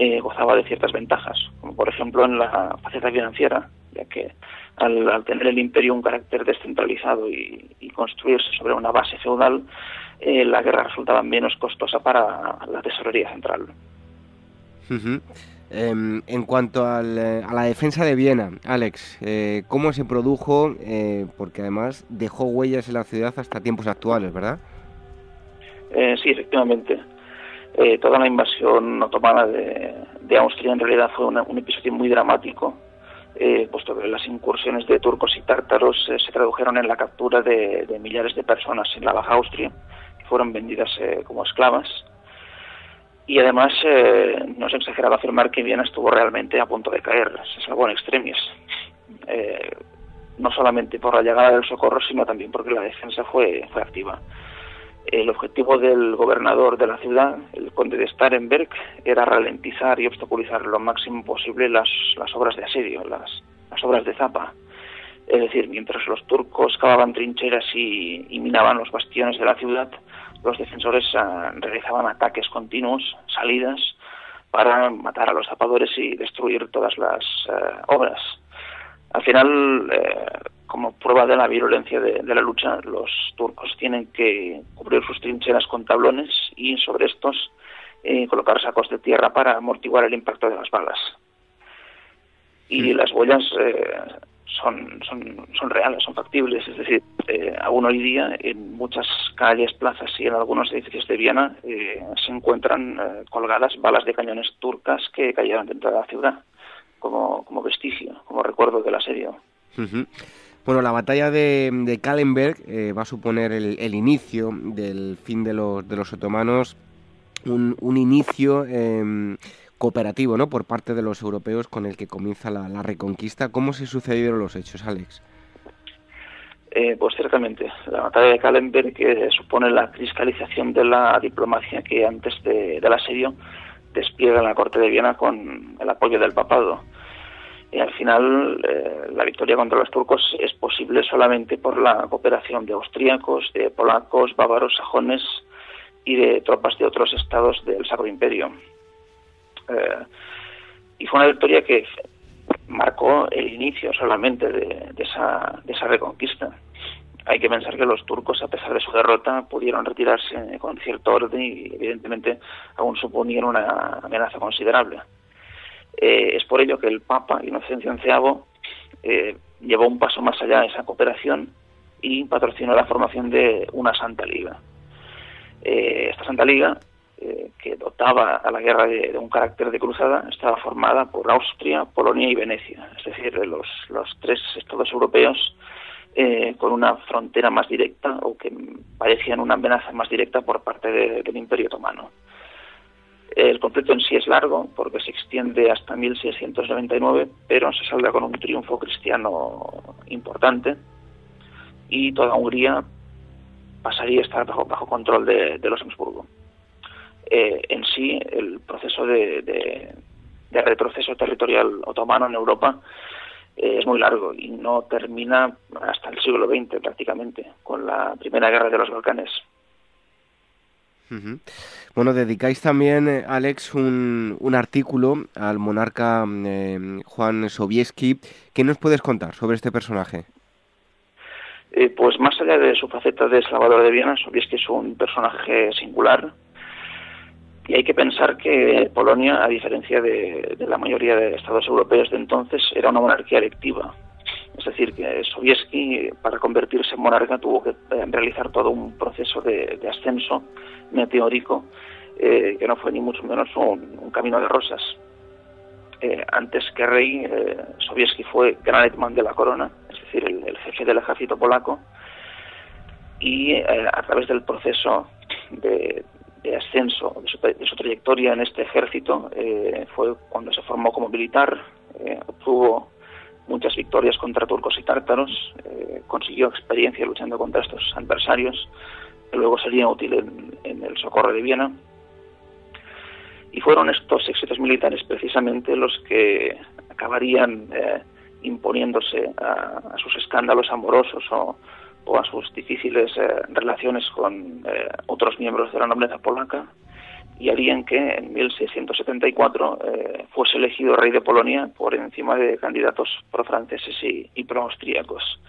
eh, gozaba de ciertas ventajas, como por ejemplo en la faceta financiera, ya que al, tener el imperio un carácter descentralizado y, construirse sobre una base feudal, eh, la guerra resultaba menos costosa para la tesorería central. Em, en cuanto eh, a la defensa de Viena, Alex, eh, ¿cómo se produjo? porque además dejó huellas en la ciudad hasta tiempos actuales, ¿verdad? sí, efectivamente. Toda la invasión otomana de, Austria en realidad fue un episodio muy dramático eh, puesto que las incursiones de turcos y tártaros eh, se tradujeron en la captura de, millares de personas en la Baja Austria, que fueron vendidas eh, como esclavas. Y además no se exageraba afirmar que Viena estuvo realmente a punto de caer, se salvó en extremis. no solamente por la llegada del socorro, sino también porque la defensa fue, fue activa. El objetivo del gobernador de la ciudad, el conde de Starenberg, era ralentizar y obstaculizar lo máximo posible las, las obras de asedio, las, las obras de zapa. Es decir, mientras los turcos cavaban trincheras y, minaban los bastiones de la ciudad, los defensores uh, realizaban ataques continuos, salidas, para matar a los zapadores y destruir todas las uh, obras. Al final, eh, como prueba de la virulencia de, de, la lucha, los turcos tienen que cubrir sus trincheras con tablones y sobre estos eh, colocar sacos de tierra para amortiguar el impacto de las balas. Y sí. las huellas eh, son, son, son reales, son factibles. Es decir, eh, aún hoy día en muchas calles, plazas y en algunos edificios de Viena eh, se encuentran eh, colgadas balas de cañones turcas que cayeron dentro de la ciudad como, como vestigio, como recuerdo del asedio. Uh -huh. Bueno, la batalla de, de Kallenberg eh, va a suponer el, el, inicio del fin de los, de los otomanos, un, un inicio eh, cooperativo ¿no? por parte de los europeos con el que comienza la, reconquista. ¿Cómo se sucedieron los hechos, Alex? Eh, pues ciertamente, la batalla de Kallenberg supone la cristalización de la diplomacia que antes de, del asedio despliega en la corte de Viena con el apoyo del papado. Y al final, eh, la victoria contra los turcos es posible solamente por la cooperación de austríacos, de polacos, bávaros, sajones y de tropas de otros estados del Sacro Imperio. Eh, y fue una victoria que marcó el inicio solamente de, esa, de esa reconquista. Hay que pensar que los turcos, a pesar de su derrota, pudieron retirarse con cierto orden y, evidentemente, aún suponían una amenaza considerable. Eh, es por ello que el Papa Inocencio XI eh, llevó un paso más allá de esa cooperación y patrocinó la formación de una Santa Liga. Eh, esta Santa Liga, que dotaba a la guerra de, un carácter de cruzada, estaba formada por Austria, Polonia y Venecia, es decir, los, tres estados europeos eh, con una frontera más directa o que parecían una amenaza más directa por parte de, del Imperio Otomano. El conflicto en sí es largo porque se extiende hasta 1699, pero se salda con un triunfo cristiano importante y toda Hungría pasaría a estar bajo, bajo control de, los Habsburgo. Eh, en sí, el proceso de, retroceso territorial otomano en Europa eh, es muy largo y no termina hasta el siglo XX prácticamente, con la Primera Guerra de los Balcanes. Bueno, dedicáis también, eh, Alex, un, un artículo al monarca eh, Juan Sobieski. ¿Qué nos puedes contar sobre este personaje? Eh, pues más allá de su faceta de Salvador de Viena, Sobieski es un personaje singular y hay que pensar que Polonia, a diferencia de la mayoría de estados europeos de entonces, era una monarquía electiva. Es decir, que Sobieski, para convertirse en monarca, tuvo que eh, realizar todo un proceso de, ascenso meteórico, eh, que no fue ni mucho menos un, camino de rosas. Eh, antes que rey, eh, Sobieski fue gran hetman de la corona, es decir, el, jefe del ejército polaco, y a través del proceso de, ascenso de su, de su, trayectoria en este ejército fue cuando se formó como militar, obtuvo muchas victorias contra turcos y tártaros, eh, consiguió experiencia luchando contra estos adversarios, que luego sería útil en, en, el socorro de Viena. Y fueron estos éxitos militares precisamente los que acabarían eh, imponiéndose a, sus escándalos amorosos o, o a sus difíciles eh, relaciones con eh, otros miembros de la nobleza polaca y harían que en 1674 eh, fuese elegido rey de Polonia por encima de candidatos pro-franceses y, y pro-austríacos.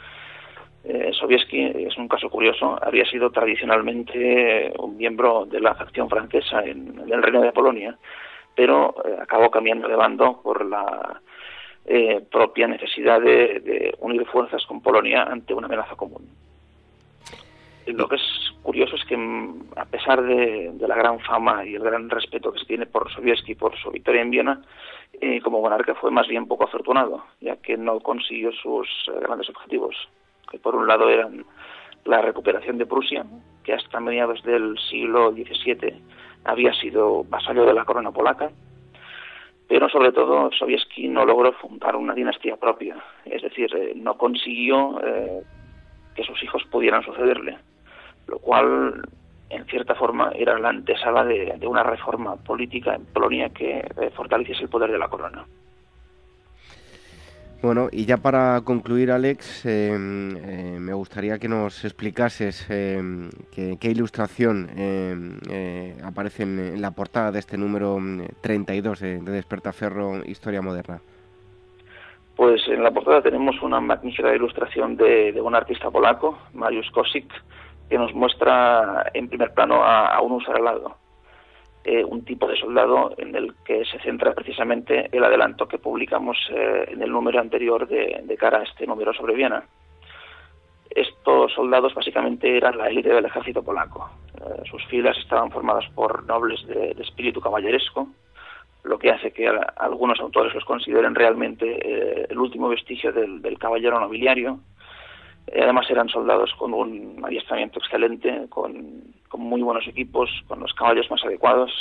Eh, Sobieski es un caso curioso, había sido tradicionalmente un miembro de la facción francesa en, el reino de Polonia, pero eh, acabó cambiando de bando por la eh, propia necesidad de, unir fuerzas con Polonia ante una amenaza común. Lo que es curioso es que, mm, a pesar de, la gran fama y el gran respeto que se tiene por Sobieski por su victoria en Viena, eh, como monarca fue más bien poco afortunado, ya que no consiguió sus eh, grandes objetivos, que por un lado eran la recuperación de Prusia, que hasta mediados del siglo XVII había sido vasallo de la corona polaca, pero sobre todo Sobieski no logró fundar una dinastía propia, es decir, eh, no consiguió eh, que sus hijos pudieran sucederle, lo cual en cierta forma era la antesala de, una reforma política en Polonia que eh, fortaleciese el poder de la corona. Bueno, y ya para concluir, Alex, eh, eh, me gustaría que nos explicases qué, ilustración aparece en, la portada de este número 32 de, de Despertaferro Historia Moderna. Pues en la portada tenemos una magnífica ilustración de, un artista polaco, Mariusz Kosik, que nos muestra en primer plano a, un usaralado, eh, un tipo de soldado en el que se centra precisamente el adelanto que publicamos eh, en el número anterior de, cara a este número sobre Viena. Estos soldados básicamente eran la élite del ejército polaco. Eh, sus filas estaban formadas por nobles de espíritu caballeresco, lo que hace que algunos autores los consideren realmente eh, el último vestigio del, caballero nobiliario. Eh, además eran soldados con un adiestramiento excelente, con, muy buenos equipos, con los caballos más adecuados.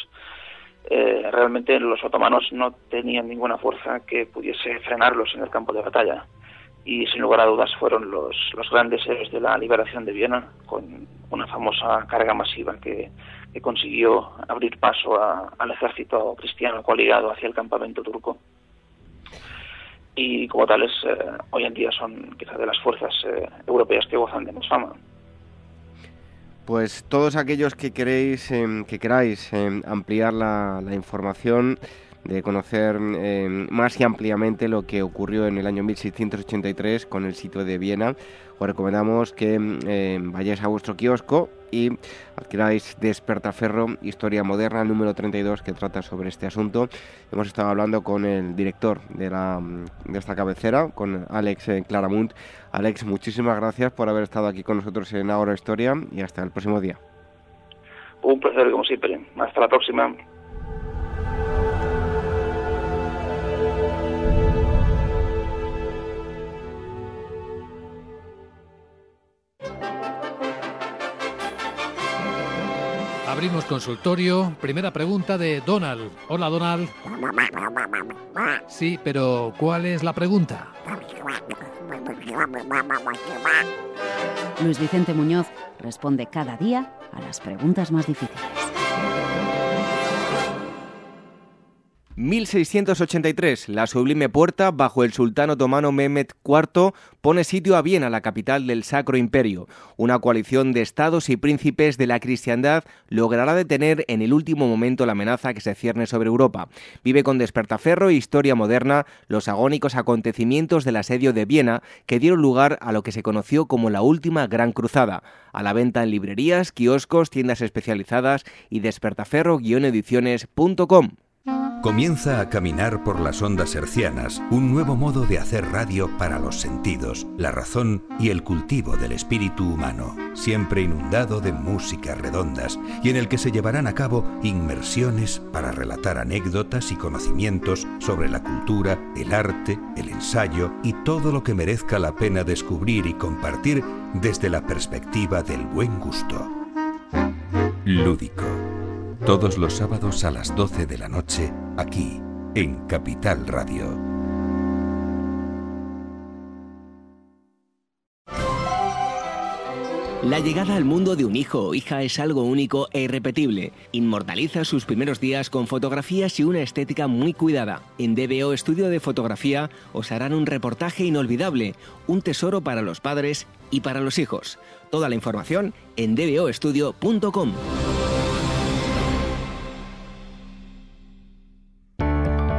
Eh, realmente los otomanos no tenían ninguna fuerza que pudiese frenarlos en el campo de batalla y sin lugar a dudas fueron los, grandes héroes de la liberación de Viena con una famosa carga masiva que, que consiguió abrir paso al ejército cristiano coaligado hacia el campamento turco. Y como tales, eh, hoy en día son quizás de las fuerzas eh, europeas que gozan de más fama. Pues todos aquellos que queréis, em, que queráis em, ampliar la información, de conocer em, más y ampliamente lo que ocurrió en el año 1683 con el sitio de Viena, os recomendamos que em, vayáis a vuestro kiosco y adquiráis Despertaferro, Historia Moderna, número 32, que trata sobre este asunto. Hemos estado hablando con el director de, la, de esta cabecera, con Alex eh, Claramunt. Alex, muchísimas gracias por haber estado aquí con nosotros en Ahora Historia y hasta el próximo día. Un placer, como siempre. Hasta la próxima. Abrimos consultorio. Primera pregunta de Donald. Hola, Donald. Sí, pero ¿cuál es la pregunta? Luis Vicente Muñoz responde cada día a las preguntas más difíciles. 1683, la sublime puerta bajo el sultán otomano Mehmet IV pone sitio a Viena, la capital del Sacro Imperio. Una coalición de estados y príncipes de la cristiandad logrará detener en el último momento la amenaza que se cierne sobre Europa. Vive con despertaferro e historia moderna los agónicos acontecimientos del asedio de Viena que dieron lugar a lo que se conoció como la última Gran Cruzada. A la venta en librerías, kioscos, tiendas especializadas y despertaferro-ediciones.com. Comienza a caminar por las ondas hercianas un nuevo modo de hacer radio para los sentidos, la razón y el cultivo del espíritu humano, siempre inundado de músicas redondas y en el que se llevarán a cabo inmersiones para relatar anécdotas y conocimientos sobre la cultura, el arte, el ensayo y todo lo que merezca la pena descubrir y compartir desde la perspectiva del buen gusto. Lúdico todos los sábados a las 12 de la noche, aquí, en Capital Radio. La llegada al mundo de un hijo o hija es algo único e irrepetible. Inmortaliza sus primeros días con fotografías y una estética muy cuidada. En DBO Estudio de Fotografía os harán un reportaje inolvidable, un tesoro para los padres y para los hijos. Toda la información en dboestudio.com.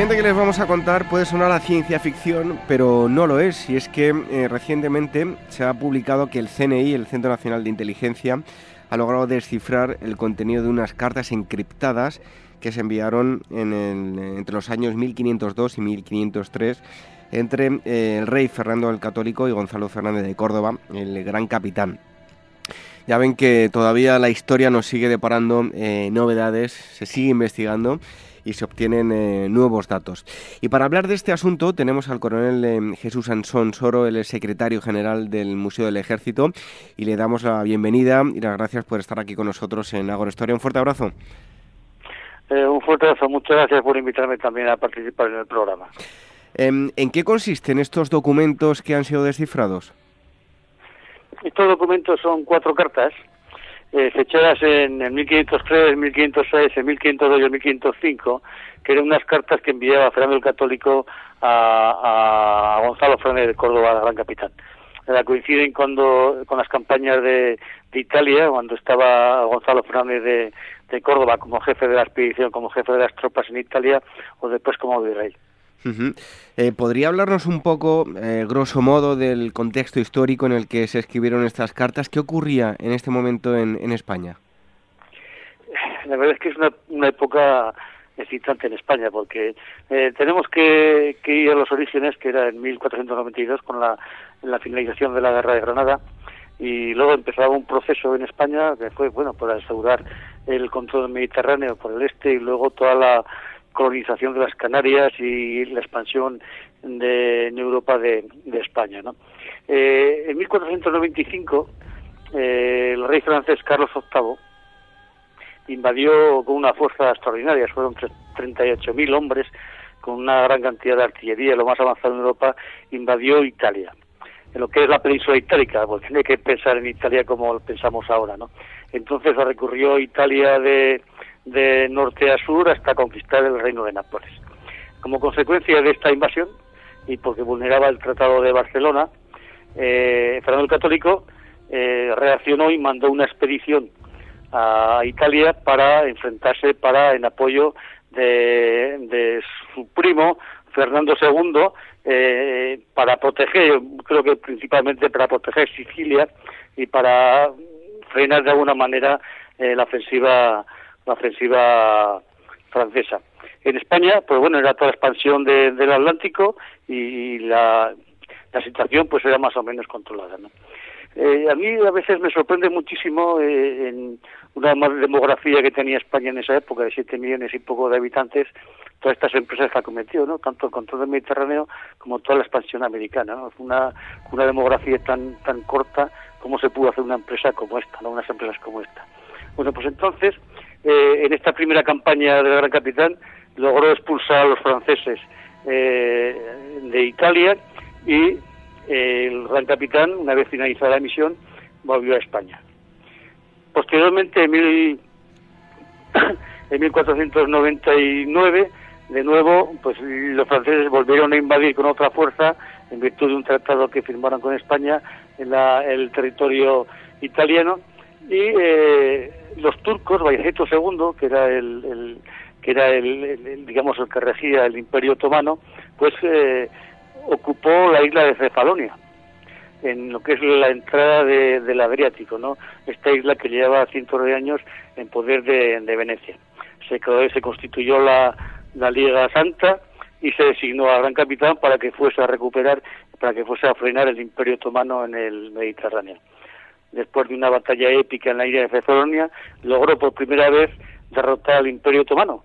Siguiente que les vamos a contar puede sonar a ciencia ficción, pero no lo es. Y es que eh, recientemente se ha publicado que el CNI, el Centro Nacional de Inteligencia, ha logrado descifrar el contenido de unas cartas encriptadas que se enviaron entre los años 1502 y 1503 entre eh, el rey Fernando el Católico y Gonzalo Fernández de Córdoba, el gran capitán. Ya ven que todavía la historia nos sigue deparando eh, novedades, se sigue investigando y se obtienen eh, nuevos datos. Y para hablar de este asunto tenemos al coronel eh, Jesús Ansón Soro, el secretario general del Museo del Ejército, y le damos la bienvenida y las gracias por estar aquí con nosotros en Agora Historia. Un fuerte abrazo. Eh, un fuerte abrazo, muchas gracias por invitarme también a participar en el programa. Em, ¿En qué consisten estos documentos que han sido descifrados? Estos documentos son cuatro cartas eh, fechadas en el 1503, 1506, 1502 y 1505, que eran unas cartas que enviaba Fernando el Católico a, Gonzalo Fernández de Córdoba, la gran capitán. La coinciden cuando, con las campañas de, Italia, cuando estaba Gonzalo Fernández de, de Córdoba como jefe de la expedición, como jefe de las tropas en Italia, o después como virrey. Eh, ¿Podría hablarnos un poco, eh, grosso modo, del contexto histórico en el que se escribieron estas cartas? ¿Qué ocurría en este momento en, en España? La verdad es que es una, una época excitante en España, porque eh, tenemos que, ir a los orígenes, que era en 1492, con la, la finalización de la Guerra de Granada, y luego empezaba un proceso en España que fue, bueno, para asegurar el control del Mediterráneo por el este y luego toda la colonización de las Canarias y la expansión de, en Europa de, España. ¿no? Eh, en 1495, eh, el rey francés Carlos VIII invadió con una fuerza extraordinaria, fueron 38.000 hombres con una gran cantidad de artillería, lo más avanzado en Europa, invadió Italia, en lo que es la península itálica, porque hay que pensar en Italia como pensamos ahora, ¿no? Entonces recurrió Italia de, de norte a sur hasta conquistar el reino de Nápoles. Como consecuencia de esta invasión, y porque vulneraba el Tratado de Barcelona, eh, Fernando el Católico eh, reaccionó y mandó una expedición a Italia para enfrentarse para en apoyo de, de su primo Fernando II eh, para proteger, creo que principalmente para proteger Sicilia y para frenar de alguna manera eh, la ofensiva la ofensiva francesa. En España, pues bueno, era toda la expansión de, del Atlántico y la, la situación pues era más o menos controlada, ¿no? Eh, a mí a veces me sorprende muchísimo eh, en una demografía que tenía España en esa época de 7 millones y poco de habitantes, todas estas empresas que ha cometido, ¿no? tanto el control del Mediterráneo como toda la expansión americana. ¿no? Una, una demografía tan, tan corta, ¿cómo se pudo hacer una empresa como esta, ¿no? unas empresas como esta? Bueno, pues entonces, eh, en esta primera campaña del Gran Capitán, logró expulsar a los franceses eh, de Italia y el Gran Capitán, una vez finalizada la misión, volvió a España. Posteriormente, en, mil, en 1499, de nuevo, pues los franceses volvieron a invadir con otra fuerza, en virtud de un tratado que firmaron con España en la, el territorio italiano, y eh, los turcos, Vallejeto II, que era el, que era el, digamos el que regía el Imperio Otomano, pues eh, ocupó la isla de Cefalonia, en lo que es la entrada de, del Adriático, ¿no? Esta isla que lleva cientos de años en poder de, Venecia. Se, se constituyó la, la Liga Santa y se designó al gran capitán para que fuese a recuperar, para que fuese a frenar el Imperio Otomano en el Mediterráneo. Después de una batalla épica en la isla de Cefalonia, logró por primera vez derrotar al Imperio Otomano.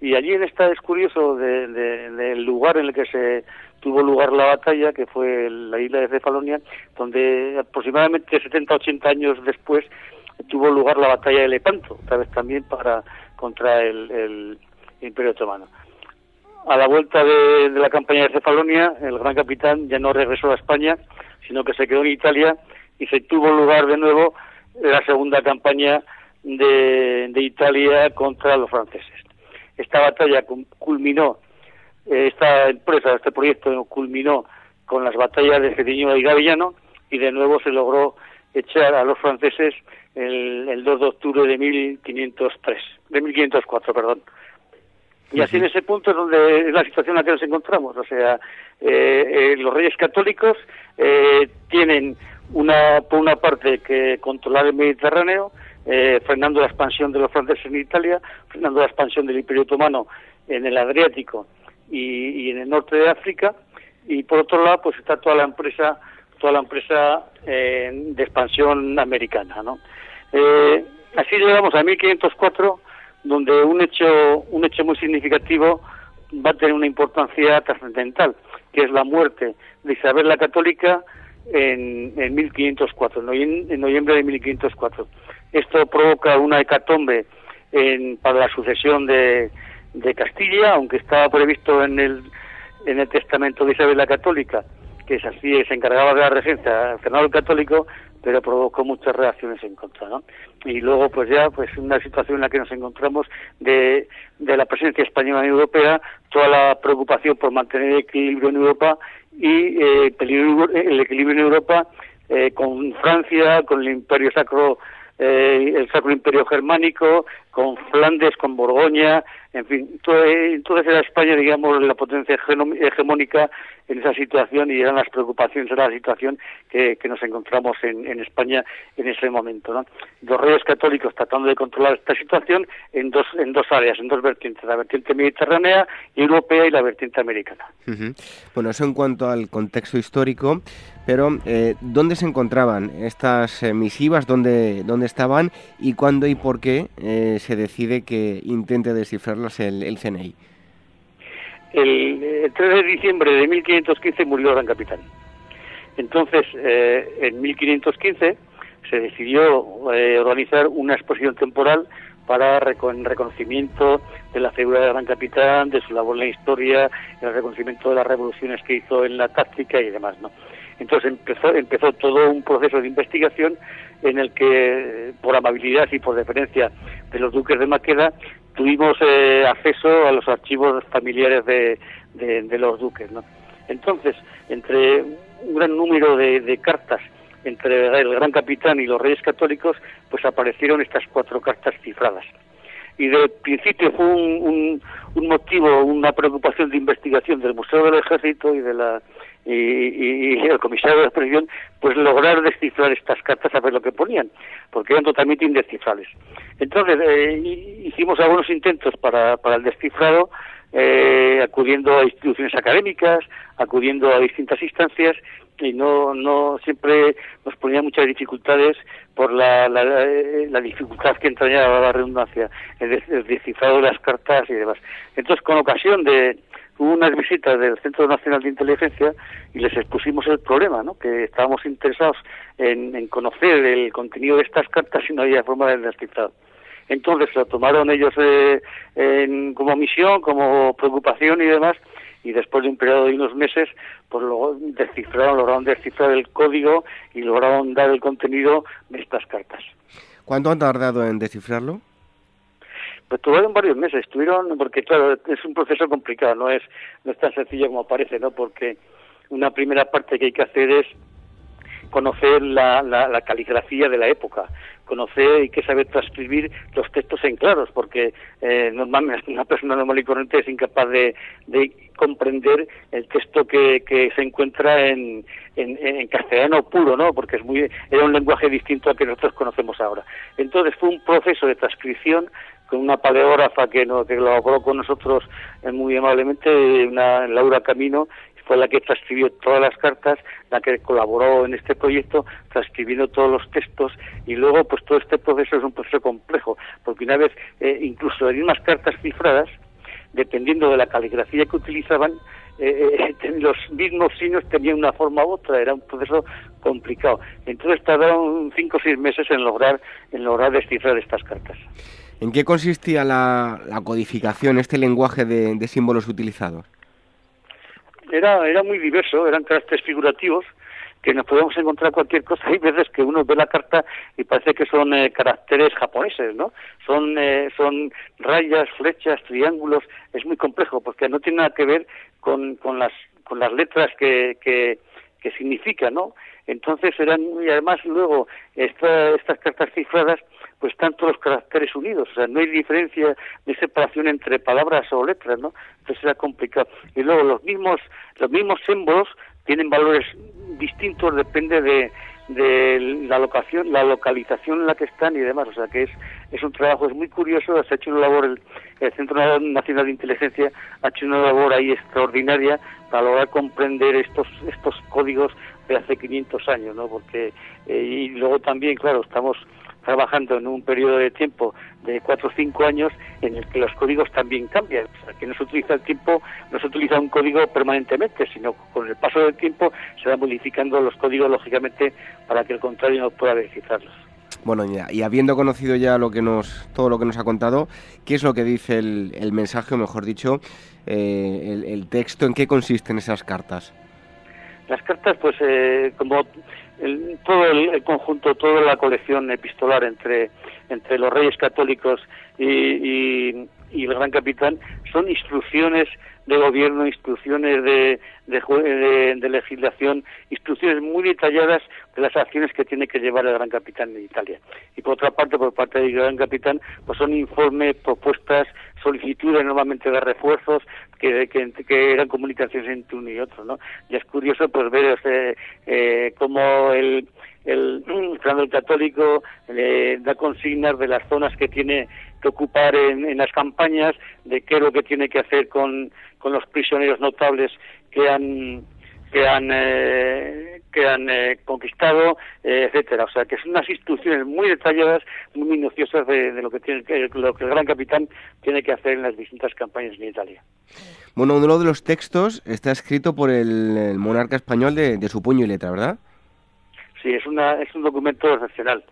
Y allí en esta es curioso del de, de, lugar en el que se tuvo lugar la batalla, que fue la isla de Cefalonia, donde aproximadamente 70-80 años después tuvo lugar la batalla de Lepanto, otra vez también para contra el, Imperio Otomano. A la vuelta de, la campaña de Cefalonia, el gran capitán ya no regresó a España, sino que se quedó en Italia y se tuvo lugar de nuevo la segunda campaña de, de Italia contra los franceses. Esta batalla culminó esta empresa, este proyecto culminó con las batallas de Cediño y Gavillano y de nuevo se logró echar a los franceses el, el 2 de octubre de 1503, de 1504, perdón. Y así en ese punto es donde es la situación en la que nos encontramos. O sea, eh, eh, los reyes católicos eh, tienen una, por una parte que controlar el Mediterráneo, eh, frenando la expansión de los franceses en Italia, frenando la expansión del Imperio Otomano en el Adriático y, en el norte de África, y por otro lado pues está toda la empresa toda la empresa eh, de expansión americana, ¿no? Eh, así llegamos a 1504, donde un hecho un hecho muy significativo va a tener una importancia trascendental, que es la muerte de Isabel la Católica en, en 1504, en noviembre de 1504. Esto provoca una hecatombe en, para la sucesión de, de Castilla, aunque estaba previsto en el, en el testamento de Isabel la Católica, que es así, se encargaba de la regencia Fernando el Católico, pero provocó muchas reacciones en contra, ¿no? Y luego, pues ya, pues una situación en la que nos encontramos de, de la presencia española en Europea, toda la preocupación por mantener el equilibrio en Europa y eh, el equilibrio en Europa eh, con Francia, con el Imperio Sacro eh, el Sacro Imperio Germánico, con Flandes, con Borgoña, en fin, todo, entonces era España, digamos, la potencia hegemónica en esa situación y eran las preocupaciones de la situación que, nos encontramos en, España en ese momento. ¿no? Los reyes católicos tratando de controlar esta situación en dos, en dos áreas, en dos vertientes, la vertiente mediterránea y europea y la vertiente americana. Bueno, eso en cuanto al contexto histórico, pero eh, ¿dónde se encontraban estas eh, misivas? ¿Dónde, ¿Dónde estaban? ¿Y cuándo y por qué eh, se decide que intente descifrarlas el, el CNI? El, 3 de diciembre de 1515 murió gran capitán. Entonces, en 1515 se decidió organizar una exposición temporal para el reconocimiento de la figura del gran capitán, de su labor en la historia, el reconocimiento de las revoluciones que hizo en la táctica y demás, ¿no? Entonces empezó, empezó todo un proceso de investigación en el que, por amabilidad y por deferencia de los duques de Maqueda, tuvimos eh, acceso a los archivos familiares de, de, los duques. ¿no? Entonces, entre un gran número de, cartas entre el gran capitán y los reyes católicos, pues aparecieron estas cuatro cartas cifradas. Y de principio fue un, un motivo, una preocupación de investigación del Museo del Ejército y de la y, el comisario de la exposición pues lograr descifrar estas cartas a ver lo que ponían, porque eran totalmente indescifrables. Entonces eh, hicimos algunos intentos para, para el descifrado, eh, acudiendo a instituciones académicas, acudiendo a distintas instancias y no, no siempre nos ponía muchas dificultades por la, la, eh, dificultad que entrañaba la redundancia, el, descifrado de las cartas y demás. Entonces, con ocasión de, hubo unas visitas del Centro Nacional de Inteligencia y les expusimos el problema, ¿no? que estábamos interesados en, conocer el contenido de estas cartas y no había forma de descifrar. Entonces lo tomaron ellos eh, como misión, como preocupación y demás, y después de un periodo de unos meses, pues luego descifraron, lograron descifrar el código y lograron dar el contenido de estas cartas. ¿Cuánto han tardado en descifrarlo? Pues tuvieron varios meses, estuvieron, porque claro, es un proceso complicado, no es, no es tan sencillo como parece, ¿no? Porque una primera parte que hay que hacer es conocer la, la, caligrafía de la época, conocer y que saber transcribir los textos en claros, porque eh, normalmente una persona normal y corriente es incapaz de, de comprender el texto que, que se encuentra en, en, en, castellano puro, ¿no? Porque es muy, era un lenguaje distinto al que nosotros conocemos ahora. Entonces fue un proceso de transcripción con una paleógrafa que, no, que colaboró con nosotros eh, muy amablemente, una Laura Camino, fue la que transcribió todas las cartas, la que colaboró en este proyecto, transcribiendo todos los textos, y luego pues todo este proceso es un proceso complejo, porque una vez, eh, incluso las mismas cartas cifradas, dependiendo de la caligrafía que utilizaban, eh, los mismos signos tenían una forma u otra, era un proceso complicado. Entonces tardaron cinco o seis meses en lograr, en lograr descifrar estas cartas. ¿En qué consistía la, codificación, este lenguaje de, símbolos utilizados? Era, era muy diverso, eran caracteres figurativos que nos podemos encontrar cualquier cosa. Hay veces que uno ve la carta y parece que son eh, caracteres japoneses, ¿no? Son, eh, son rayas, flechas, triángulos. Es muy complejo porque no tiene nada que ver con, con, las, con las letras que, que, que significan, ¿no? Entonces eran, y además luego estas cartas cifradas pues están todos los caracteres unidos, o sea, no hay diferencia de separación entre palabras o letras, ¿no? Entonces era complicado. Y luego los mismos, los mismos símbolos tienen valores distintos, depende de, de la locación, la localización en la que están y demás, o sea que es, es un trabajo, es muy curioso, se ha hecho una labor, el, el Centro Nacional de Inteligencia ha hecho una labor ahí extraordinaria para lograr comprender estos, estos códigos de hace 500 años, ¿no? Porque, eh, y luego también, claro, estamos trabajando en un periodo de tiempo de cuatro o cinco años en el que los códigos también cambian. O sea, que no se utiliza el tiempo, no se utiliza un código permanentemente, sino con el paso del tiempo se van modificando los códigos, lógicamente, para que el contrario no pueda descifrarlos. Bueno, y habiendo conocido ya lo que nos, todo lo que nos ha contado, ¿qué es lo que dice el, el mensaje, o mejor dicho, eh, el, el, texto? ¿En qué consisten esas cartas? Las cartas, pues, eh, como el, todo el, conjunto, toda la colección epistolar entre, entre los reyes católicos y, y, y el gran capitán, son instrucciones de gobierno, instrucciones de, de, de, de, legislación, instrucciones muy detalladas de las acciones que tiene que llevar el gran capitán en Italia. Y por otra parte, por parte del gran capitán, pues son informes, propuestas, solicitudes normalmente de refuerzos que, que, que eran comunicaciones entre uno y otro, ¿no? Y es curioso pues ver eh, eh, cómo el el Fernando el Católico le da consignas de las zonas que tiene que ocupar en, en, las campañas, de qué es lo que tiene que hacer con, con los prisioneros notables que han que han eh, que han eh, conquistado, eh, etcétera. O sea, que son unas instrucciones muy detalladas, muy minuciosas de, de lo que tiene lo que el gran capitán tiene que hacer en las distintas campañas en Italia. Bueno, uno de los textos está escrito por el, el monarca español de, de su puño y letra, ¿verdad? Sí, es, una, es un documento excepcional.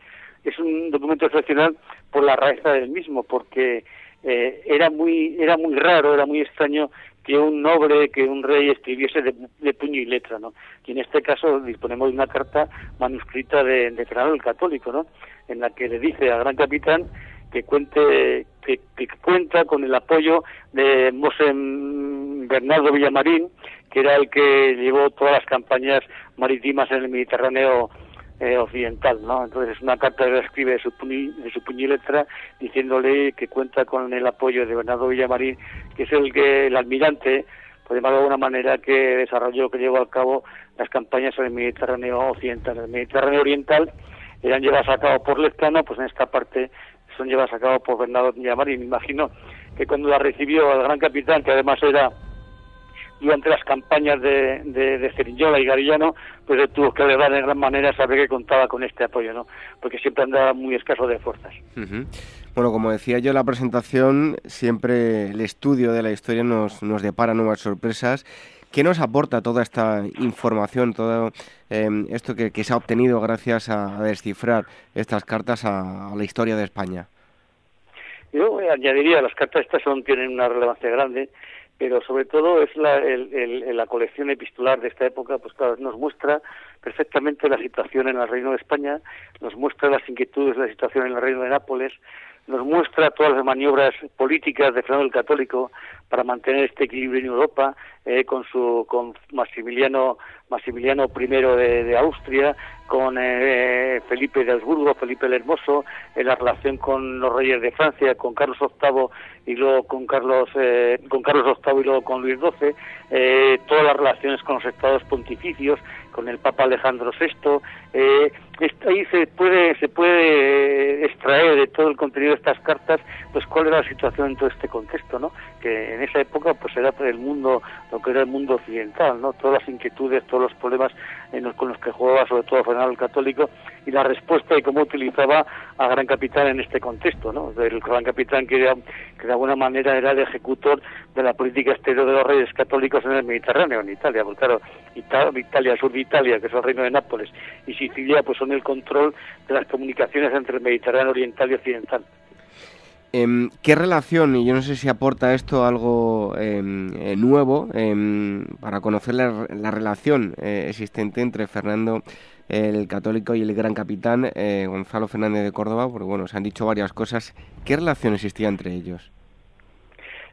Es un documento excepcional por la rareza del mismo, porque eh, era muy era muy raro, era muy extraño que un noble, que un rey escribiese de, puño y letra, ¿no? Y en este caso disponemos de una carta manuscrita de, de Fernando el Católico, ¿no? En la que le dice al gran capitán que cuente que, que cuenta con el apoyo de Mosén Bernardo Villamarín, que era el que llevó todas las campañas marítimas en el Mediterráneo eh, occidental, ¿no? Entonces es una carta que escribe de su, puñi, de su puño y letra diciéndole que cuenta con el apoyo de Bernardo Villamarín, que es el que el almirante, por llamarlo de alguna manera, que desarrolló, que llevó a cabo las campañas en el Mediterráneo occidental. En el Mediterráneo oriental eran llevadas a cabo por Lescano, pues en esta parte son llevadas a cabo por Bernardo Villamarín. Me imagino que cuando la recibió el gran capitán, que además era durante las campañas de, de, de Cerinyola y Garillano, pues tuvo que alegrar de gran manera saber que contaba con este apoyo, ¿no? Porque siempre andaba muy escaso de fuerzas. Uh -huh. Bueno, como decía yo en la presentación, siempre el estudio de la historia nos, nos depara nuevas sorpresas. ¿Qué nos aporta toda esta información, todo eh, esto que, que, se ha obtenido gracias a, a descifrar estas cartas a, a, la historia de España? Yo añadiría, las cartas estas son, tienen una relevancia grande pero sobre todo es la, el, el, la colección epistolar de esta época, pues claro, nos muestra perfectamente la situación en el Reino de España, nos muestra las inquietudes de la situación en el Reino de Nápoles, nos muestra todas las maniobras políticas de Fernando el Católico para mantener este equilibrio en Europa, eh, con su con Maximiliano Maximiliano I de, Austria, con eh, Felipe de Habsburgo, Felipe el Hermoso, en la relación con los reyes de Francia, con Carlos VIII y luego con Carlos eh, con Carlos VIII y luego con Luis XII, eh, todas las relaciones con los estados pontificios, con el Papa Alejandro VI, eh, ahí se puede se puede extraer de todo el contenido de estas cartas pues cuál era la situación en todo este contexto, ¿no? Que en esa época pues era el mundo lo que era el mundo occidental, ¿no? Todas las inquietudes, todos los problemas en los, con los que jugaba sobre todo Fernando el Católico y la respuesta y cómo utilizaba a Gran Capitán en este contexto, ¿no? El Gran Capitán que, era, que de alguna manera era el ejecutor de la política exterior de los reyes católicos en el Mediterráneo, en Italia, porque claro, Italia, Italia, sur de Italia, que es el reino de Nápoles, y Sicilia, pues son el control de las comunicaciones entre el Mediterráneo oriental y occidental. Eh, ¿Qué relación, y yo no sé si aporta esto algo eh, eh, nuevo, para conocer la, la relación eh, existente entre Fernando el católico y el gran capitán eh, Gonzalo Fernández de Córdoba? Porque bueno, se han dicho varias cosas. ¿Qué relación existía entre ellos?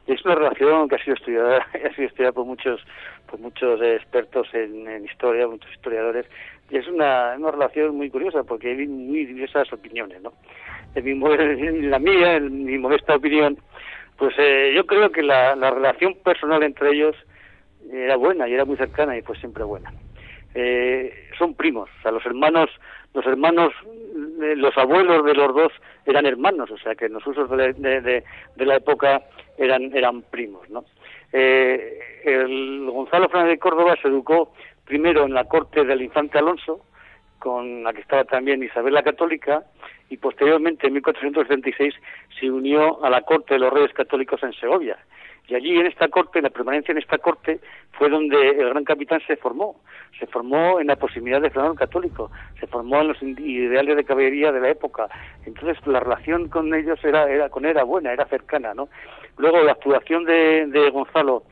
Es una relación que ha sido estudiada, ha sido estudiada por muchos, por muchos expertos en, en historia, muchos historiadores, y es una, una relación muy curiosa porque hay muy diversas opiniones, ¿no? En, mi, en la mía, en mi modesta opinión, pues eh, yo creo que la, la relación personal entre ellos era buena y era muy cercana y fue siempre buena. Eh, son primos, o sea, los hermanos, los hermanos eh, los abuelos de los dos eran hermanos, o sea que en los usos de de, de la época eran, eran primos, ¿no? Eh, el Gonzalo Fernández de Córdoba se educó primero en la corte del infante Alonso, con la que estaba también Isabel la Católica, y posteriormente en 1476 se unió a la corte de los reyes católicos en Segovia. Y allí en esta corte, la permanencia en esta corte, fue donde el gran capitán se formó. Se formó en la posibilidad de Fernando católico, se formó en los ideales de caballería de la época. Entonces la relación con ellos era, era con era buena, era cercana, ¿no? Luego la actuación de, de Gonzalo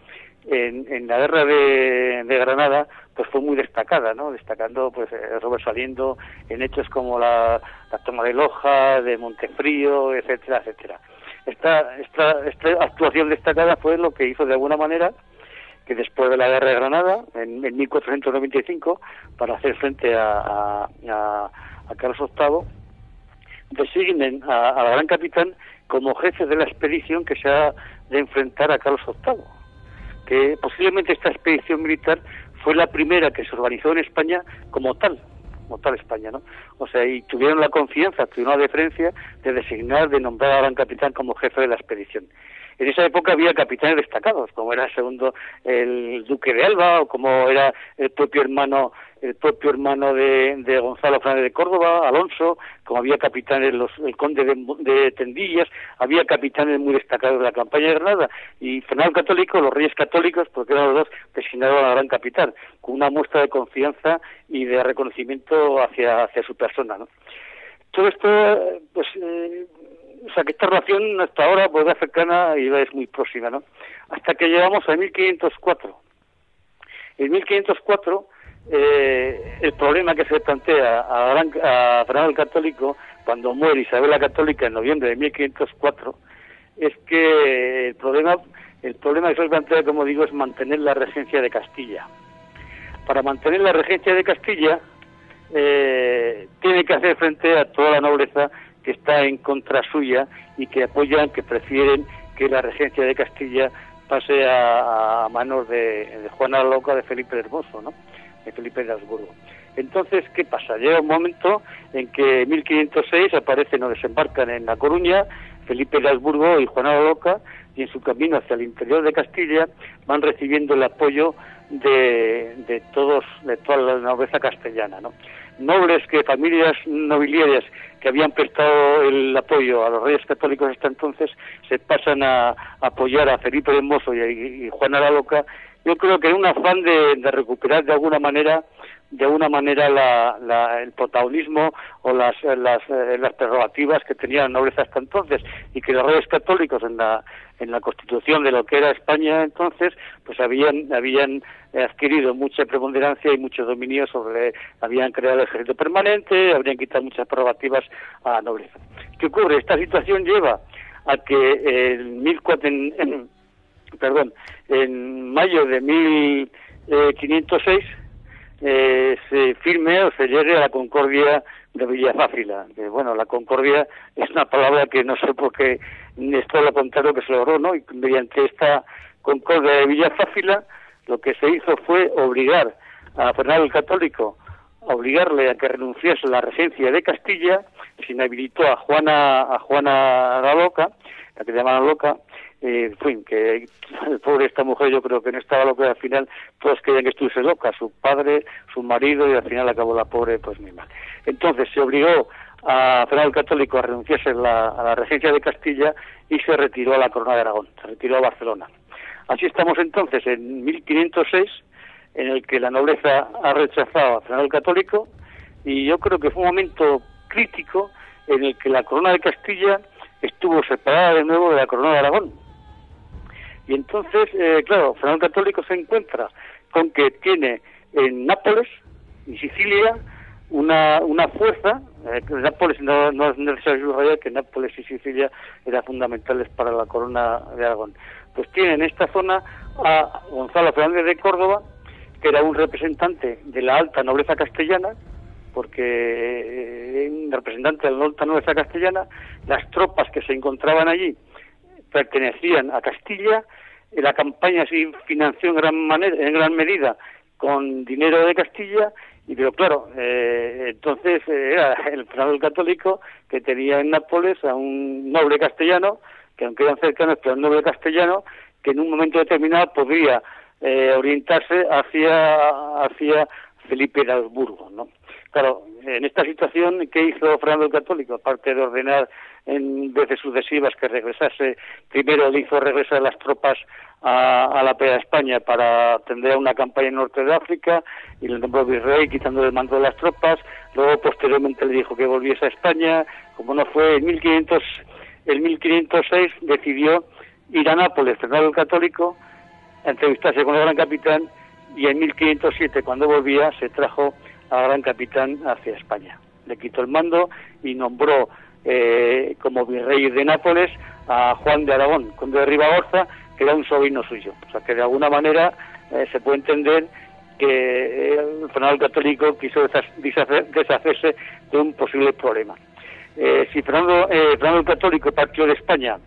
en, la guerra de, Granada pues fue muy destacada, ¿no? Destacando, pues, eh, sobresaliendo en hechos como la, la toma de Loja, de Montefrío, etcétera, etcétera. Esta, esta, esta actuación destacada fue lo que hizo de alguna manera que después de la guerra de Granada, en, 1495, para hacer frente a, a, Carlos VIII, designen al gran capitán como jefe de la expedición que se ha de enfrentar a Carlos VIII. Que posiblemente esta expedición militar fue la primera que se organizó en España como tal, como tal España, ¿no? O sea, y tuvieron la confianza, tuvieron la deferencia de designar, de nombrar al gran capitán como jefe de la expedición. En esa época había capitanes destacados, como era el segundo el duque de Alba o como era el propio hermano el propio hermano de, Gonzalo Fernández de Córdoba, Alonso, como había capitanes los, el conde de, Tendillas, había capitanes muy destacados de la campaña de Granada y Fernando Católico, los reyes católicos, porque eran los dos designados a la gran capital, con una muestra de confianza y de reconocimiento hacia, hacia su persona. ¿no? Todo esto, pues, eh, o sea, que esta relación hasta ahora pues, es cercana y es muy próxima, ¿no? Hasta que llegamos a 1504. En 1504, eh, el problema que se plantea a, Fernando el Católico, cuando muere Isabel la Católica en noviembre de 1504, es que el problema, el problema que se plantea, como digo, es mantener la regencia de Castilla. Para mantener la regencia de Castilla, eh, tiene que hacer frente a toda la nobleza que está en contra suya y que apoyan, que prefieren que la regencia de Castilla pase a, manos de, Juana Loca, de Felipe el Hermoso, ¿no? de Felipe de Habsburgo. Entonces, ¿qué pasa? Llega un momento en que en 1506 aparecen o desembarcan en La Coruña Felipe de Habsburgo y Juana Loca y en su camino hacia el interior de Castilla van recibiendo el apoyo de, de todos de toda la nobleza castellana, ¿no? Nobles que familias nobiliarias que habían prestado el apoyo a los reyes católicos hasta entonces se pasan a, apoyar a Felipe de Mozo y, Juana la Loca, yo creo que en un afán de, recuperar de alguna manera de alguna manera la, el protagonismo o las, las, eh, las prerrogativas que tenía la nobleza hasta entonces y que los reyes católicos en la, en la constitución de lo que era España entonces pues habían, habían adquirido mucha preponderancia y mucho dominio sobre, habían creado el ejército permanente, habrían quitado muchas prerrogativas a la nobleza. ¿Qué ocurre? Esta situación lleva a que en, 1400, perdón, en mayo de 1506 eh, se firme o se llegue a la concordia de Villafáfila. Que, bueno, la concordia es una palabra que no sé por qué es todo lo contrario que se logró, ¿no? Y mediante esta concordia de Villafáfila lo que se hizo fue obligar a Fernando el Católico, obligarle a que renunciase a la regencia de Castilla, se inhabilitó a Juana, a Juana la Loca, la que llamaban Loca, eh, fin, que pobre esta mujer yo creo que no estaba loca al final todos querían que estuviese loca, su padre, su marido y al final acabó la pobre pues muy mal. Entonces se obligó a Fernando el Católico a renunciarse a la regencia de Castilla y se retiró a la corona de Aragón, se retiró a Barcelona. Así estamos entonces en 1506, en el que la nobleza ha rechazado a Fernando el Católico, y yo creo que fue un momento crítico en el que la corona de Castilla estuvo separada de nuevo de la corona de Aragón. Y entonces, eh, claro, Fernando Católico se encuentra con que tiene en Nápoles y Sicilia una, una fuerza, eh, Nápoles no, no es necesario subrayar que Nápoles y Sicilia eran fundamentales para la corona de Aragón. Pues tiene en esta zona a Gonzalo Fernández de Córdoba, que era un representante de la alta nobleza castellana, porque eh, un representante de la alta nobleza castellana, las tropas que se encontraban allí pertenecían a Castilla, la campaña se financió en gran, manera, en gran medida con dinero de Castilla y pero claro, eh, entonces eh, era el Fernando Católico que tenía en Nápoles a un noble castellano, que aunque eran cercanos, pero un noble castellano, que en un momento determinado podría eh, orientarse hacia, hacia Felipe de Habsburgo, ¿no? Claro, en esta situación, ¿qué hizo Fernando el Católico? Aparte de ordenar en veces sucesivas que regresase, primero le hizo regresar las tropas a, la Pera España para atender a una campaña en norte de África y le nombró virrey quitándole el mando de las tropas, luego posteriormente le dijo que volviese a España, como no fue en 1500, en 1506 decidió ir a Nápoles, Fernando el Católico, a entrevistarse con el gran capitán y en 1507 cuando volvía se trajo al gran capitán hacia España. Le quitó el mando y nombró eh, como virrey de Nápoles a Juan de Aragón, conde de Ribagorza, que era un sobrino suyo. O sea que de alguna manera eh, se puede entender que eh, el Fernando Católico quiso deshacerse de un posible problema. si Fernando, Fernando el Católico partió de España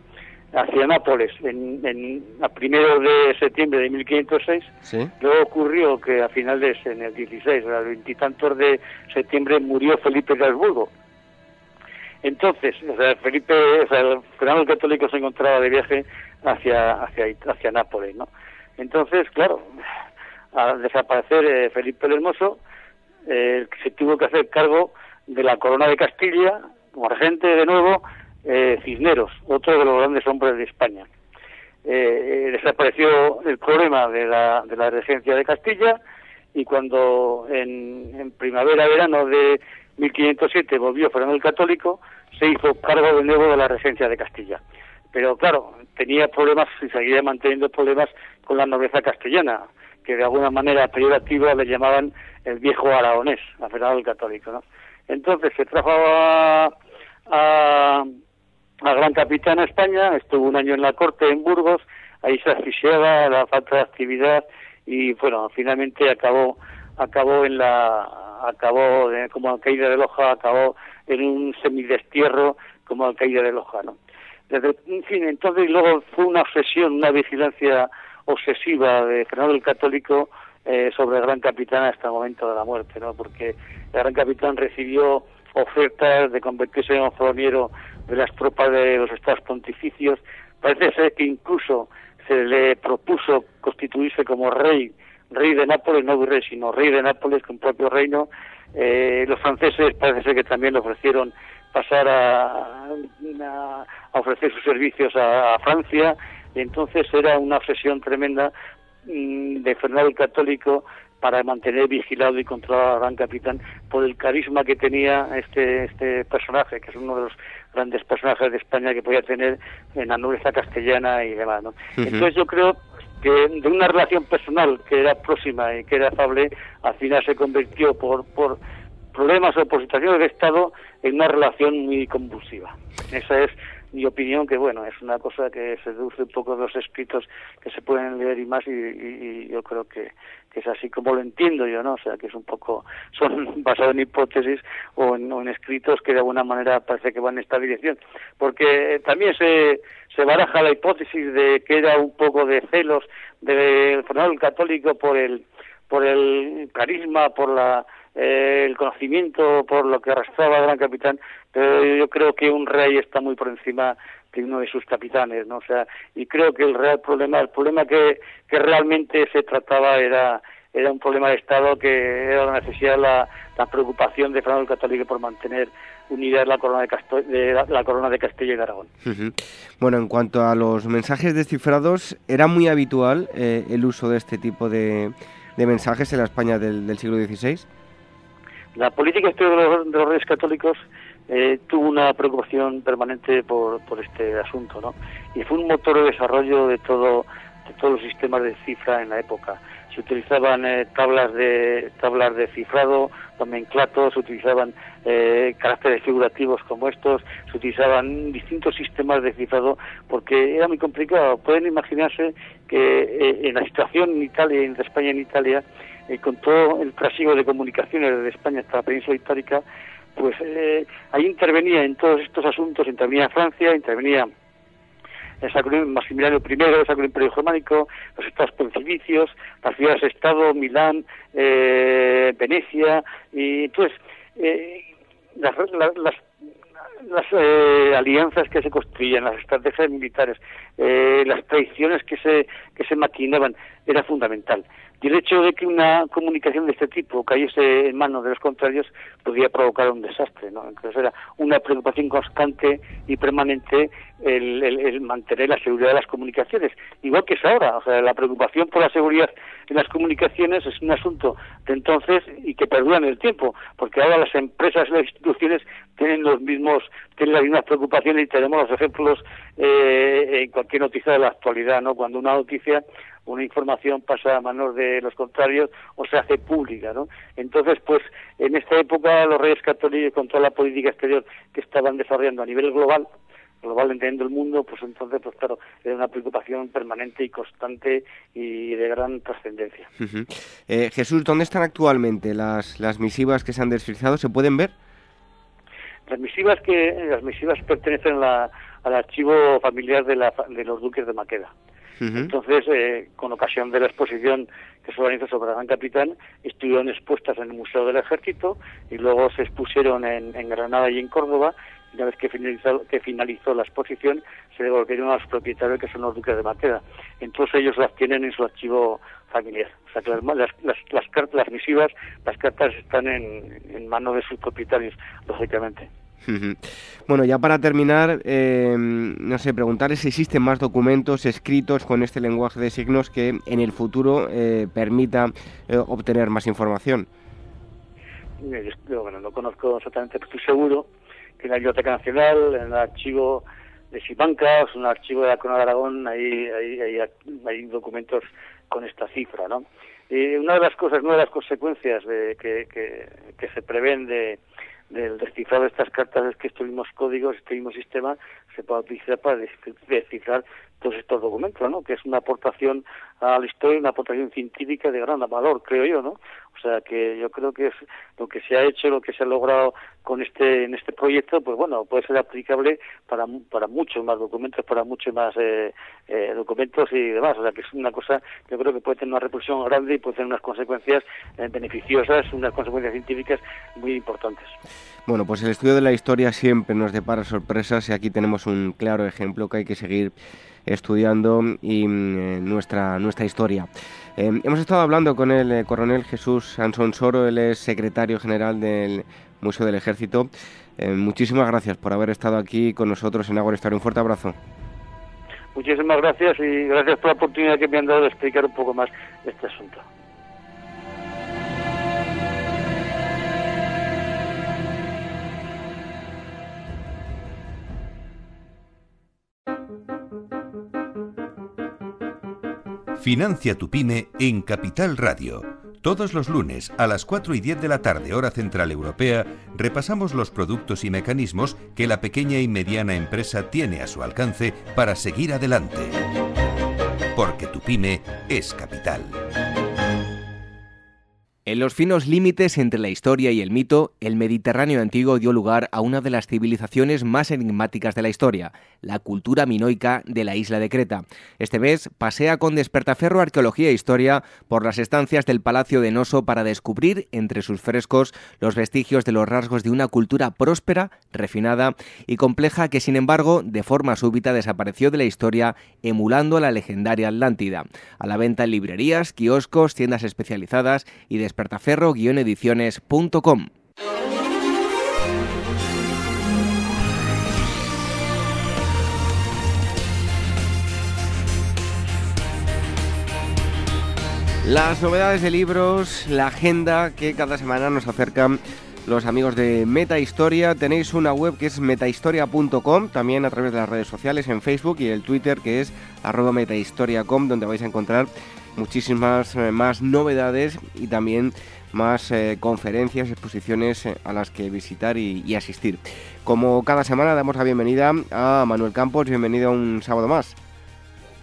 hacia Nápoles en, a primero de septiembre de 1506. Luego ocurrió que a finales, en el 16, a veintitantos de septiembre, murió Felipe de Habsburgo. Entonces, o sea, Felipe, o sea, el Fernando Católico se encontraba de viaje hacia, hacia, hacia Nápoles, ¿no? Entonces, claro, al desaparecer eh, Felipe el Hermoso, eh, se tuvo que hacer cargo de la corona de Castilla, como regente de nuevo, eh, Cisneros, otro de los grandes hombres de España. Eh, eh, desapareció el problema de la, de la regencia de Castilla y cuando en, primavera-verano de 1507 volvió Fernando el Católico, se hizo cargo de nuevo de la regencia de Castilla. Pero claro, tenía problemas y seguía manteniendo problemas con la nobleza castellana, que de alguna manera peyorativa le llamaban el viejo aragonés, a Fernando el Católico. ¿no? Entonces se trajo a, a gran capitán a España, estuvo un año en la corte en Burgos, ahí se asfixiaba la falta de actividad y bueno, finalmente acabó acabó en la acabó como caída de Loja, acabó en un semidestierro como caída de Loja, ¿no? Desde, en fin, entonces luego fue una obsesión, una vigilancia obsesiva de Fernando el Católico eh, sobre el Gran Capitán hasta el momento de la muerte, ¿no? Porque el Gran Capitán recibió ofertas de convertirse en un de las tropas de los estados pontificios. Parece ser que incluso se le propuso constituirse como rey, rey de Nápoles, no rey, sino rey de Nápoles con propio reino. Eh, los franceses parece ser que también le ofrecieron pasar a, ofrecer sus servicios a, Francia, y entonces era una obsesión tremenda mm, de Fernando el Católico para mantener vigilado y controlado al gran capitán por el carisma que tenía este este personaje, que es uno de los grandes personajes de España que podía tener en la nobleza castellana y demás. ¿no? Entonces yo creo que de una relación personal que era próxima y que era afable, al final se convirtió por, por problemas o por situaciones de Estado en una relación muy convulsiva. Esa es mi opinión, que bueno, es una cosa que se deduce un poco de los escritos que se pueden leer y más, y, yo creo que, es así como lo entiendo yo, ¿no? O sea, que es un poco, son basados en hipótesis o en, escritos que de alguna manera parece que van en esta dirección. Porque también se, se baraja la hipótesis de que era un poco de celos del Fernando Católico por el, por el carisma, por la eh, el conocimiento por lo que arrastraba el gran capitán, pero yo creo que un rey está muy por encima de uno de sus capitanes, ¿no? O sea, y creo que el real problema, el problema que, que realmente se trataba era era un problema de Estado que era la necesidad, la, la preocupación de Fernando el Católico por mantener unidad la corona de, de la, corona de Castilla y de Aragón. Bueno, en cuanto a los mensajes descifrados, ¿era muy habitual eh, el uso de este tipo de, de mensajes en la España del, del siglo XVI? La política exterior de los, reyes católicos eh, tuvo una preocupación permanente por, por este asunto, ¿no? Y fue un motor de desarrollo de todo de todos los sistemas de cifra en la época. Se utilizaban eh, tablas de tablas de cifrado, nomenclatos, se utilizaban eh, caracteres figurativos como estos, se utilizaban distintos sistemas de cifrado porque era muy complicado. Pueden imaginarse que en la situación en Italia, en España en Italia, eh, con todo el trasiego de comunicaciones de España hasta la península itálica, pues eh, ahí intervenía en todos estos asuntos, intervenía Francia, intervenía el Sacro Maximiliano I, el Sacro Imperio Germánico, los estados pontificios, las ciudades-estado, Milán, eh, Venecia, y entonces eh, las, las, las eh, alianzas que se construían, las estrategias militares, eh, las traiciones que se, que se maquinaban, era fundamental. Y el hecho de que una comunicación de este tipo cayese en manos de los contrarios podía provocar un desastre. ¿no? Entonces era una preocupación constante y permanente el, mantener la seguridad de las comunicaciones. Igual que es ahora. O sea, la preocupación por la seguridad en las comunicaciones es un asunto de entonces y que perdura en el tiempo. Porque ahora las empresas y las instituciones tienen los mismos tienen las mismas preocupaciones y tenemos los ejemplos eh, en cualquier noticia de la actualidad. ¿no? Cuando una noticia una información pasa a manos de los contrarios o se hace pública, ¿no? Entonces, pues, en esta época los reyes católicos, con toda la política exterior que estaban desarrollando a nivel global, global entendiendo el mundo, pues entonces, pues claro, era una preocupación permanente y constante y de gran trascendencia. Eh, Jesús, ¿dónde están actualmente las, las misivas que se han desfilzado? ¿Se pueden ver? Las misivas que las misivas pertenecen al archivo familiar de, la, de los duques de Maqueda. Entonces, eh, con ocasión de la exposición que se organizó sobre Gran Capitán, estuvieron expuestas en el Museo del Ejército y luego se expusieron en, Granada y en Córdoba. Y una vez que finalizó, que finalizó la exposición, se devolvieron a los propietarios que son los duques de Maqueda. Entonces ellos las tienen en su archivo familiar. O sea que las, las, las, cartas, las misivas, las cartas están en, en manos de sus propietarios, lógicamente. Bueno, ya para terminar, eh, no sé, preguntarles si existen más documentos escritos con este lenguaje de signos que en el futuro eh, permita eh, obtener más información. No conozco exactamente, pero estoy seguro que en la Biblioteca Nacional, en el archivo de Sipanca, o en el archivo de la Corona de Aragón, hay, hay, documentos con esta cifra, ¿no? Y una de las cosas, una de las consecuencias de, que, que, que se prevén de del descifrado de estas cartas es que estos mismos códigos, este mismo sistema, se puede utilizar para descifrar todos estos documentos, ¿no? Que es una aportación a la historia, una aportación científica de gran valor, creo yo, ¿no? O sea que yo creo que es lo que se ha hecho, lo que se ha logrado con este en este proyecto, pues bueno, puede ser aplicable para para muchos más documentos, para muchos más eh, eh, documentos y demás. O sea que es una cosa, yo creo que puede tener una repercusión grande y puede tener unas consecuencias eh, beneficiosas, unas consecuencias científicas muy importantes. Bueno, pues el estudio de la historia siempre nos depara sorpresas y aquí tenemos un claro ejemplo que hay que seguir estudiando y mm, nuestra, nuestra historia. Eh, hemos estado hablando con el eh, coronel Jesús Sansón Soro, él es secretario general del Museo del Ejército. Eh, muchísimas gracias por haber estado aquí con nosotros en Agua Historia. Un fuerte abrazo. Muchísimas gracias y gracias por la oportunidad que me han dado de explicar un poco más este asunto. Financia tu pyme en Capital Radio. Todos los lunes a las 4 y 10 de la tarde hora central europea repasamos los productos y mecanismos que la pequeña y mediana empresa tiene a su alcance para seguir adelante. Porque tu pyme es capital. En los finos límites entre la historia y el mito, el Mediterráneo antiguo dio lugar a una de las civilizaciones más enigmáticas de la historia, la cultura minoica de la isla de Creta. Este mes pasea con Despertaferro Arqueología e Historia por las estancias del Palacio de Noso para descubrir entre sus frescos los vestigios de los rasgos de una cultura próspera, refinada y compleja que sin embargo de forma súbita desapareció de la historia emulando a la legendaria Atlántida. A la venta en librerías, kioscos, tiendas especializadas y de despertaferro-ediciones.com. Las novedades de libros, la agenda que cada semana nos acercan los amigos de Meta Historia. Tenéis una web que es metahistoria.com, también a través de las redes sociales en Facebook y el Twitter que es arroba metahistoria.com, donde vais a encontrar muchísimas eh, más novedades y también más eh, conferencias, exposiciones eh, a las que visitar y, asistir. Como cada semana damos la bienvenida a Manuel Campos, bienvenido a un sábado más.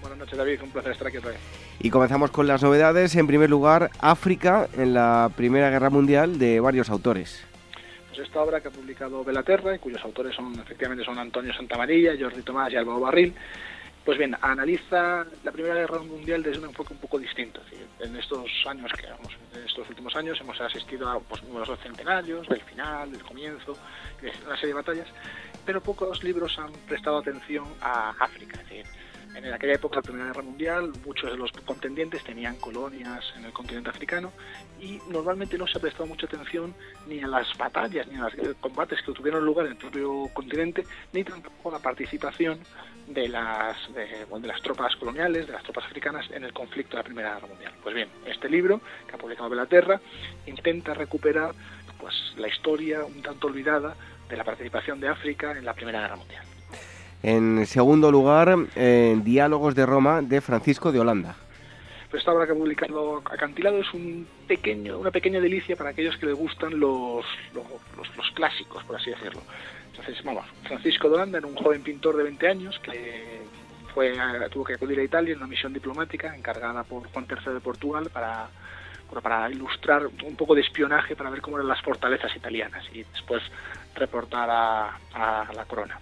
Buenas noches David, un placer estar aquí otra Y comenzamos con las novedades. En primer lugar, África en la Primera Guerra Mundial de varios autores. Pues esta obra que ha publicado Belaterra y cuyos autores son efectivamente son Antonio Santamarilla, Jordi Tomás y Álvaro Barril, Pues bien, analiza la Primera Guerra Mundial desde un enfoque un poco distinto. En estos años que vamos, en estos últimos años hemos asistido a pues, nuevos centenarios, del final, del comienzo, de una serie de batallas, pero pocos libros han prestado atención a África. En aquella época, la Primera Guerra Mundial, muchos de los contendientes tenían colonias en el continente africano y normalmente no se ha prestado mucha atención ni a las batallas ni a los combates que tuvieron lugar en el propio continente, ni tampoco a la participación de las, de, las tropas coloniales, de las tropas africanas en el conflicto de la Primera Guerra Mundial. Pues bien, este libro, que ha publicado Belaterra, intenta recuperar pues, la historia un tanto olvidada de la participación de África en la Primera Guerra Mundial. En segundo lugar, eh, Diálogos de Roma de Francisco de Holanda. Pues esta obra que ha publicado Acantilado es un pequeño, una pequeña delicia para aquellos que les gustan los, los, los, clásicos, por así decirlo. Entonces, Francisco de era un joven pintor de 20 años que fue, tuvo que acudir a Italia en una misión diplomática encargada por Juan III de Portugal para, para ilustrar un poco de espionaje para ver cómo eran las fortalezas italianas y después reportar a, a la corona.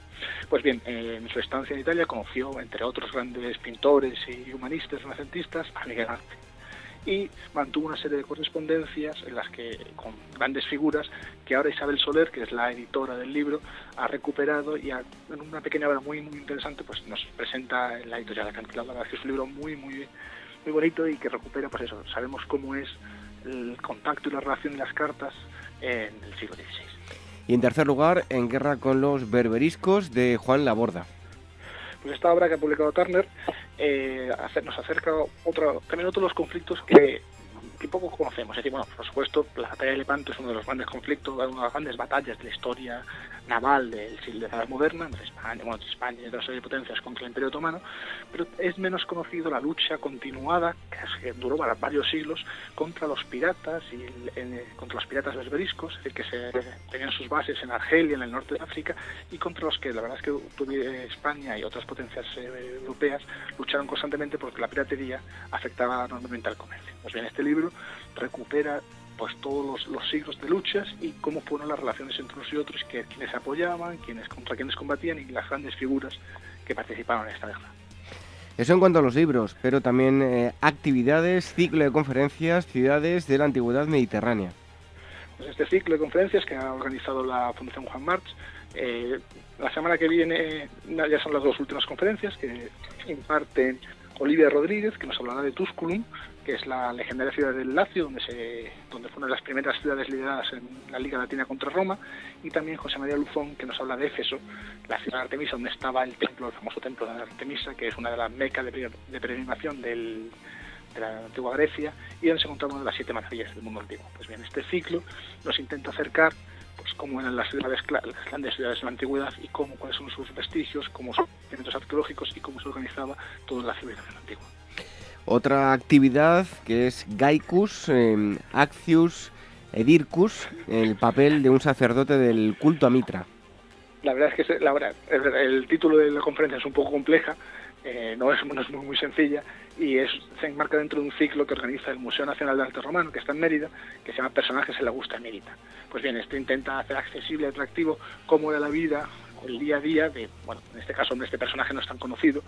Pues bien, en su estancia en Italia conoció, entre otros grandes pintores y humanistas renacentistas, a Miguel Ángel y mantuvo una serie de correspondencias en las que con grandes figuras que ahora Isabel Soler, que es la editora del libro, ha recuperado y en una pequeña obra muy muy interesante pues nos presenta en la editorial Acantilado, la verdad que es un libro muy muy muy bonito y que recupera pues eso, sabemos cómo es el contacto y la relación y las cartas en el siglo XVI. Y en tercer lugar, En guerra con los berberiscos de Juan Laborda. Pues esta obra que ha publicado Turner eh, nos acerca otro, también otros conflictos que, que poco conocemos. Es decir, bueno, por supuesto, la batalla de Lepanto es uno de los grandes conflictos, una de las grandes batallas de la historia naval del Edad Moderna, entre España, bueno, España y otras potencias contra el Imperio Otomano, pero es menos conocido la lucha continuada, que duró varios siglos, contra los piratas y contra los piratas berberiscos, que se, tenían sus bases en Argelia, en el norte de África, y contra los que la verdad es que España y otras potencias eh, europeas lucharon constantemente porque la piratería afectaba enormemente al comercio. Pues bien, este libro recupera pues todos los, siglos de luchas y cómo fueron las relaciones entre unos y otros, que, quienes apoyaban, quienes contra quienes combatían y las grandes figuras que participaron en esta guerra. Eso en cuanto a los libros, pero también eh, actividades, ciclo de conferencias, ciudades de la antigüedad mediterránea. Pues este ciclo de conferencias que ha organizado la Fundación Juan March, eh, la semana que viene ya son las dos últimas conferencias que imparten Olivia Rodríguez, que nos hablará de Tusculum, que es la legendaria ciudad del Lacio, donde, se, donde de las primeras ciudades lideradas en la Liga Latina contra Roma, y también José María Luzón, que nos habla de Éfeso, la ciudad de Artemisa, donde estaba el templo, el famoso templo de Artemisa, que es una de las mecas de, peregrinación de la antigua Grecia, y donde se encontraba una de las siete maravillas del mundo antiguo. Pues bien, este ciclo nos intenta acercar pues cómo eran las ciudades, las grandes ciudades de la antigüedad y cómo, cuáles son sus vestigios, cómo son elementos arqueológicos y cómo se organizaba toda la civilización antigua. Otra actividad que es Gaicus, eh, Accius, Edircus, el papel de un sacerdote del culto a Mitra. La verdad es que la verdad, el, título de la conferencia es un poco compleja, eh, no, es, muy, sencilla y se enmarca dentro de un ciclo que organiza el Museo Nacional de Arte Romano, que está en Mérida, que se llama Personajes en la Augusta Mérida. Pues bien, esto intenta hacer accesible y atractivo cómo era la vida el día a día de, bueno, en este caso este personaje no es tan conocido,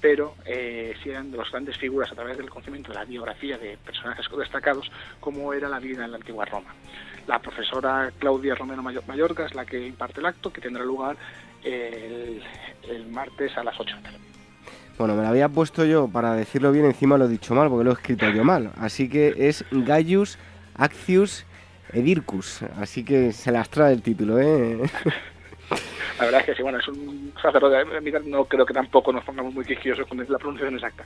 pero eh, si eran de las grandes figuras a través del conocimiento de la biografía de personajes destacados, cómo era la vida en la antigua Roma. La profesora Claudia Romero Mayorga es la que imparte el acto, que tendrá lugar el, martes a las 8 de la tarde. Bueno, me lo había puesto yo para decirlo bien, encima lo he dicho mal, porque lo he escrito yo mal. Así que es Gaius Accius Edircus. Así que se las trae el título, ¿eh? La verdad es que sí, bueno, es un sacerdote no creo que tampoco nos pongamos muy quisquillosos con la pronunciación exacta.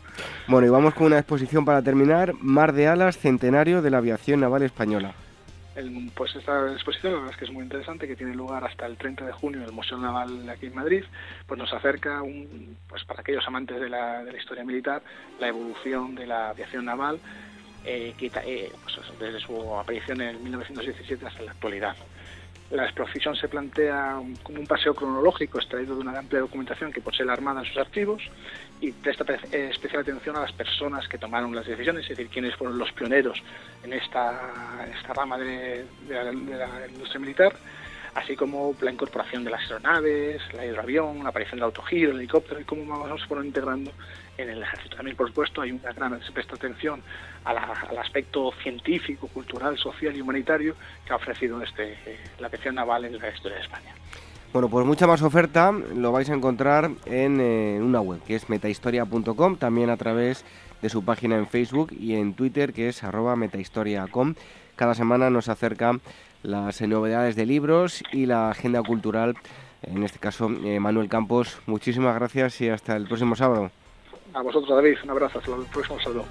Bueno, y vamos con una exposición para terminar, Mar de Alas, centenario de la aviación naval española. pues esta exposición, la verdad es que es muy interesante, que tiene lugar hasta el 30 de junio en el Museo Naval aquí en Madrid, pues nos acerca, un, pues para aquellos amantes de la, de la historia militar, la evolución de la aviación naval, eh, eh, pues desde su aparición en 1917 hasta la actualidad. La exposición se plantea como un paseo cronológico extraído de una amplia documentación que posee la Armada en sus archivos y presta eh, especial atención a las personas que tomaron las decisiones, es decir, quiénes fueron los pioneros en esta, rama de, la, industria militar, así como la incorporación de las aeronaves, la hidroavión, la aparición del autogiro, el helicóptero y cómo vamos a poner integrando en el ejército. También, por supuesto, hay una gran, se presta atención al aspecto científico, cultural, social y humanitario que ha ofrecido este, eh, la atención naval en la historia de España. Bueno, pues mucha más oferta lo vais a encontrar en, eh, una web que es metahistoria.com, también a través de su página en Facebook y en Twitter que es arroba metahistoria.com. Cada semana nos acerca las novedades de libros y la agenda cultural. En este caso, eh, Manuel Campos, muchísimas gracias y hasta el próximo sábado. A vosotros, David, un abrazo, hasta el próximo sábado.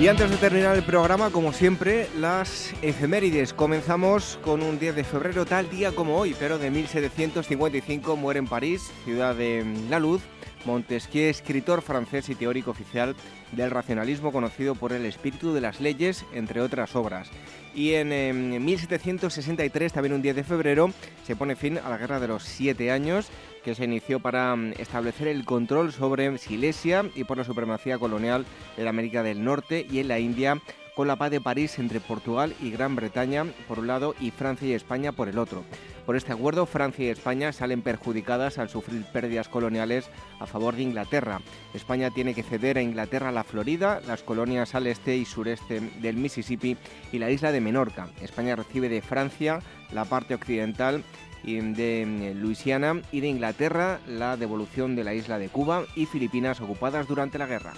Y antes de terminar el programa, como siempre, las efemérides. Comenzamos con un 10 de febrero, tal día como hoy, pero de 1755 muere en París, ciudad de la luz, Montesquieu, escritor francés y teórico oficial del racionalismo conocido por el espíritu de las leyes, entre otras obras. Y en, 1763, también un 10 de febrero, se pone fin a la Guerra de los Siete Años, que se inició para mm, establecer el control sobre Silesia y por la supremacía colonial en América del Norte y en la India con la paz de París entre Portugal y Gran Bretaña por un lado y Francia y España por el otro. Por este acuerdo, Francia y España salen perjudicadas al sufrir pérdidas coloniales a favor de Inglaterra. España tiene que ceder a Inglaterra la Florida, las colonias al este y sureste del Mississippi y la isla de Menorca. España recibe de Francia la parte occidental de mm, Luisiana y de Inglaterra la devolución de la isla de Cuba y Filipinas ocupadas durante la guerra.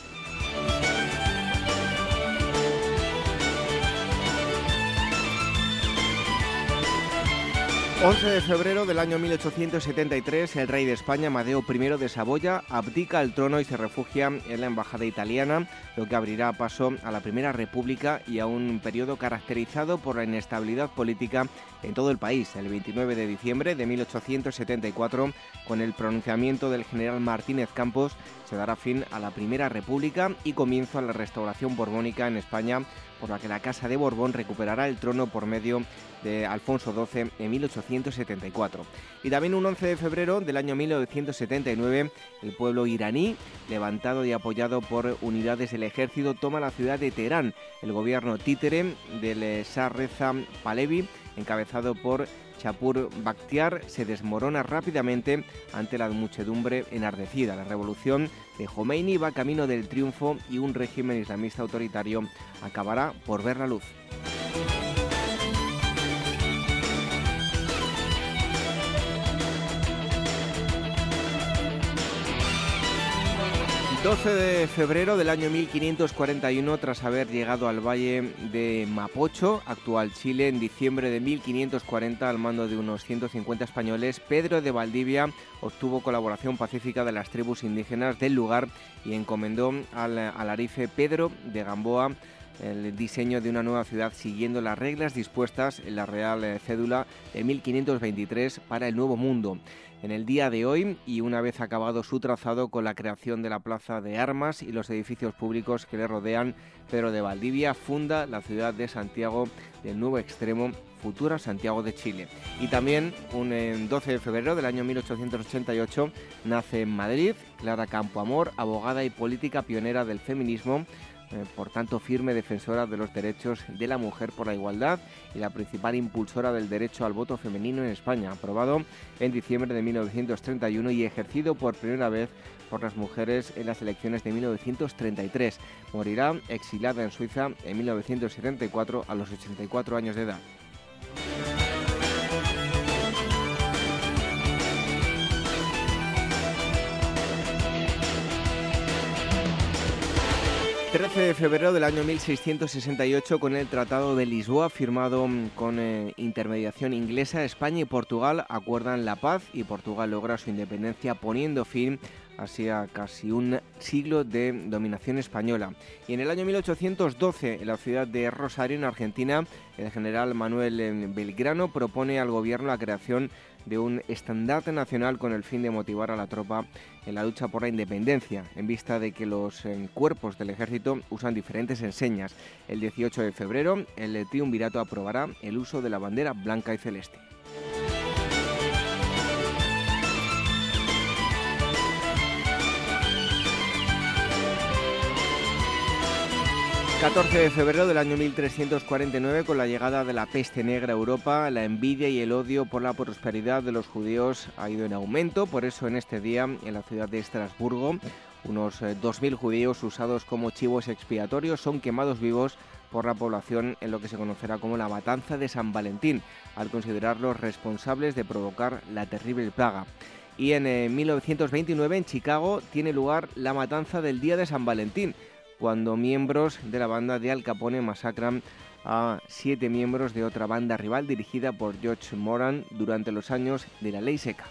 11 de febrero del año 1873, el rey de España, Amadeo I de Saboya, abdica el trono y se refugia en la embajada italiana, lo que abrirá paso a la Primera República y a un periodo caracterizado por la inestabilidad política en todo el país. El 29 de diciembre de 1874, con el pronunciamiento del general Martínez Campos, se dará fin a la Primera República y comienzo a la restauración borbónica en España por la que la Casa de Borbón recuperará el trono por medio de Alfonso XII en 1874. Y también un 11 de febrero del año 1979, el pueblo iraní, levantado y apoyado por unidades del ejército, toma la ciudad de Teherán. El gobierno títere del Shah Reza Pahlavi, encabezado por Chapur Bakhtiar se desmorona rápidamente ante la muchedumbre enardecida. La revolución de Khomeini va camino del triunfo y un régimen islamista autoritario acabará por ver la luz. 12 de febrero del año 1541, tras haber llegado al valle de Mapocho, actual Chile, en diciembre de 1540, al mando de unos 150 españoles, Pedro de Valdivia obtuvo colaboración pacífica de las tribus indígenas del lugar y encomendó al, al arife Pedro de Gamboa el diseño de una nueva ciudad siguiendo las reglas dispuestas en la Real Cédula de 1523 para el Nuevo Mundo. En el día de hoy, y una vez acabado su trazado con la creación de la Plaza de Armas y los edificios públicos que le rodean, Pedro de Valdivia funda la ciudad de Santiago del Nuevo Extremo, futura Santiago de Chile. Y también un 12 de febrero del año 1888 nace en Madrid Clara Campoamor, abogada y política pionera del feminismo eh, por tanto firme defensora de los derechos de la mujer por la igualdad y la principal impulsora del derecho al voto femenino en España, aprobado en diciembre de 1931 y ejercido por primera vez por las mujeres en las elecciones de 1933. Morirá exilada en Suiza en 1974 a los 84 años de edad. 13 de febrero del año 1668, con el Tratado de Lisboa, firmado mm, con eh, intermediación inglesa, España y Portugal acuerdan la paz y Portugal logra su independencia poniendo fin así a casi un siglo de dominación española. Y en el año 1812, en la ciudad de Rosario, en Argentina, el general Manuel eh, Belgrano propone al gobierno la creación de un estandarte nacional con el fin de motivar a la tropa en la lucha por la independencia, en vista de que los eh, cuerpos del ejército usan diferentes enseñas. El 18 de febrero, el triunvirato aprobará el uso de la bandera blanca y celeste. 14 de febrero del año 1349, con la llegada de la peste negra a Europa, la envidia y el odio por la prosperidad de los judíos ha ido en aumento. Por eso, en este día, en la ciudad de Estrasburgo, unos 2.000 eh, judíos usados como chivos expiatorios son quemados vivos por la población en lo que se conocerá como la matanza de San Valentín, al considerarlos responsables de provocar la terrible plaga. Y en 1929 eh, en Chicago tiene lugar la matanza del Día de San Valentín, cuando miembros de la banda de Al Capone masacran a siete miembros de otra banda rival dirigida por George Moran durante los años de la ley seca.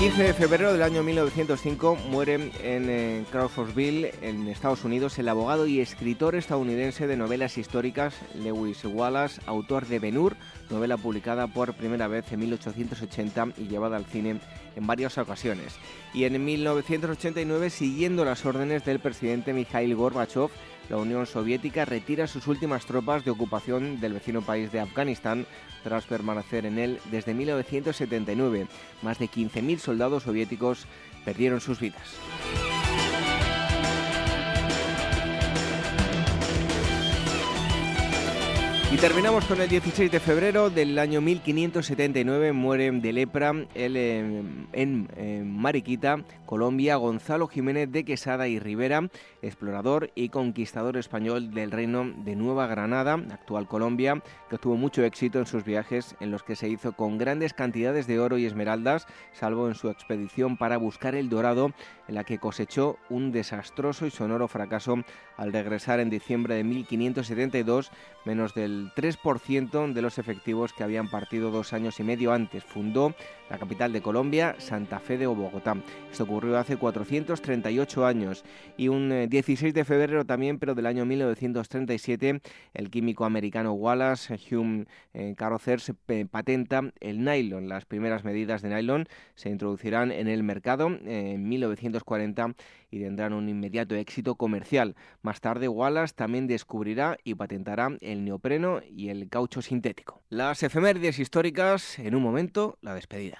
15 de febrero del año 1905 muere en eh, Crawfordsville, en Estados Unidos, el abogado y escritor estadounidense de novelas históricas Lewis Wallace, autor de Ben Hur, novela publicada por primera vez en 1880 y llevada al cine en varias ocasiones. Y en 1989, siguiendo las órdenes del presidente Mikhail Gorbachev, la Unión Soviética retira sus últimas tropas de ocupación del vecino país de Afganistán tras permanecer en él desde 1979. Más de 15.000 soldados soviéticos perdieron sus vidas. Y terminamos con el 16 de febrero del año 1579. Muere de lepra el, en, Mariquita, Colombia, Gonzalo Jiménez de Quesada y Rivera, explorador y conquistador español del reino de Nueva Granada, actual Colombia, que tuvo mucho éxito en sus viajes en los que se hizo con grandes cantidades de oro y esmeraldas, salvo en su expedición para buscar el dorado, en la que cosechó un desastroso y sonoro fracaso al regresar en diciembre de 1572, menos del 3% de los efectivos que habían partido dos años y medio antes. Fundó la capital de Colombia, Santa Fe de Bogotá. Esto ocurrió hace 438 años. Y un 16 eh, de febrero también, pero del año 1937, el químico americano Wallace Hume eh, Carrozers patenta el nylon. Las primeras medidas de nylon se introducirán en el mercado en 1940 y tendrán un inmediato éxito comercial. Más tarde, Wallace también descubrirá y patentará el neopreno y el caucho sintético. Las efemérides históricas, en un momento, la despedida.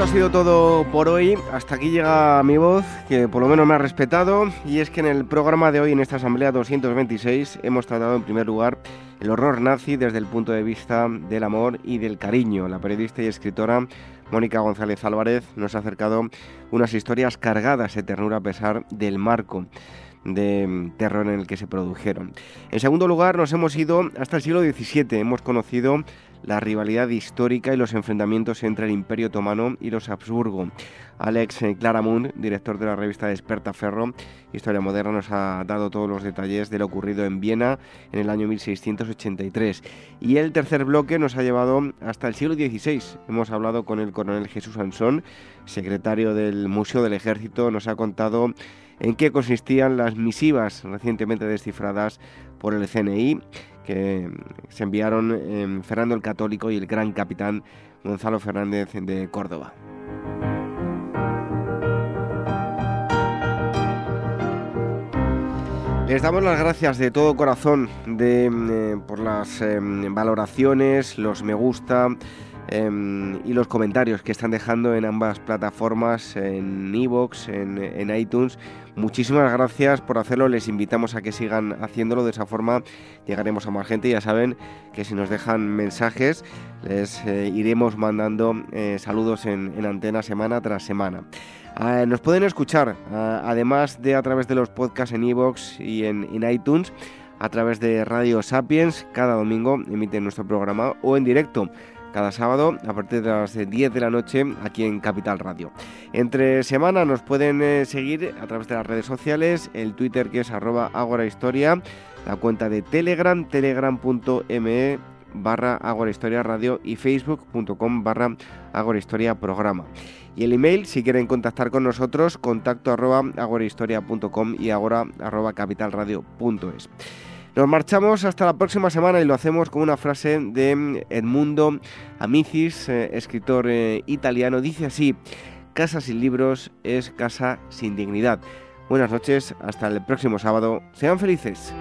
Esto ha sido todo por hoy. Hasta aquí llega mi voz, que por lo menos me ha respetado. Y es que en el programa de hoy, en esta Asamblea 226, hemos tratado en primer lugar el horror nazi desde el punto de vista del amor y del cariño. La periodista y escritora Mónica González Álvarez nos ha acercado unas historias cargadas de ternura a pesar del marco de terror en el que se produjeron. En segundo lugar, nos hemos ido hasta el siglo XVII. Hemos conocido la rivalidad histórica y los enfrentamientos entre el Imperio Otomano y los Habsburgo. Alex Claramunt, director de la revista Desperta Ferro, Historia Moderna, nos ha dado todos los detalles de lo ocurrido en Viena en el año 1683. Y el tercer bloque nos ha llevado hasta el siglo XVI. Hemos hablado con el coronel Jesús Ansón, secretario del Museo del Ejército, nos ha contado en qué consistían las misivas recientemente descifradas por el CNI que se enviaron eh, Fernando el Católico y el gran capitán Gonzalo Fernández de Córdoba. Les damos las gracias de todo corazón de, eh, por las eh, valoraciones, los me gusta eh, y los comentarios que están dejando en ambas plataformas, en Evox, en, iTunes. Muchísimas gracias por hacerlo, les invitamos a que sigan haciéndolo, de esa forma llegaremos a más gente. Ya saben que si nos dejan mensajes les iremos mandando saludos en, en antena semana tras semana. Ah, nos pueden escuchar, ah, además de a través de los podcasts en iVoox y en, iTunes, a través de Radio Sapiens. Cada domingo emiten nuestro programa o en directo cada sábado a partir de las 10 de la noche aquí en Capital Radio. Entre semana nos pueden eh, seguir a través de las redes sociales, el Twitter que es arroba agorahistoria, la cuenta de Telegram, telegram.me barra Historia Radio y facebook.com barra Historia Programa. Y el email, si quieren contactar con nosotros, contacto arroba agorahistoria.com y agora arroba capitalradio.es. Nos marchamos hasta la próxima semana y lo hacemos con una frase de Edmundo Amicis, eh, escritor eh, italiano. Dice así, casa sin libros es casa sin dignidad. Buenas noches, hasta el próximo sábado. Sean felices.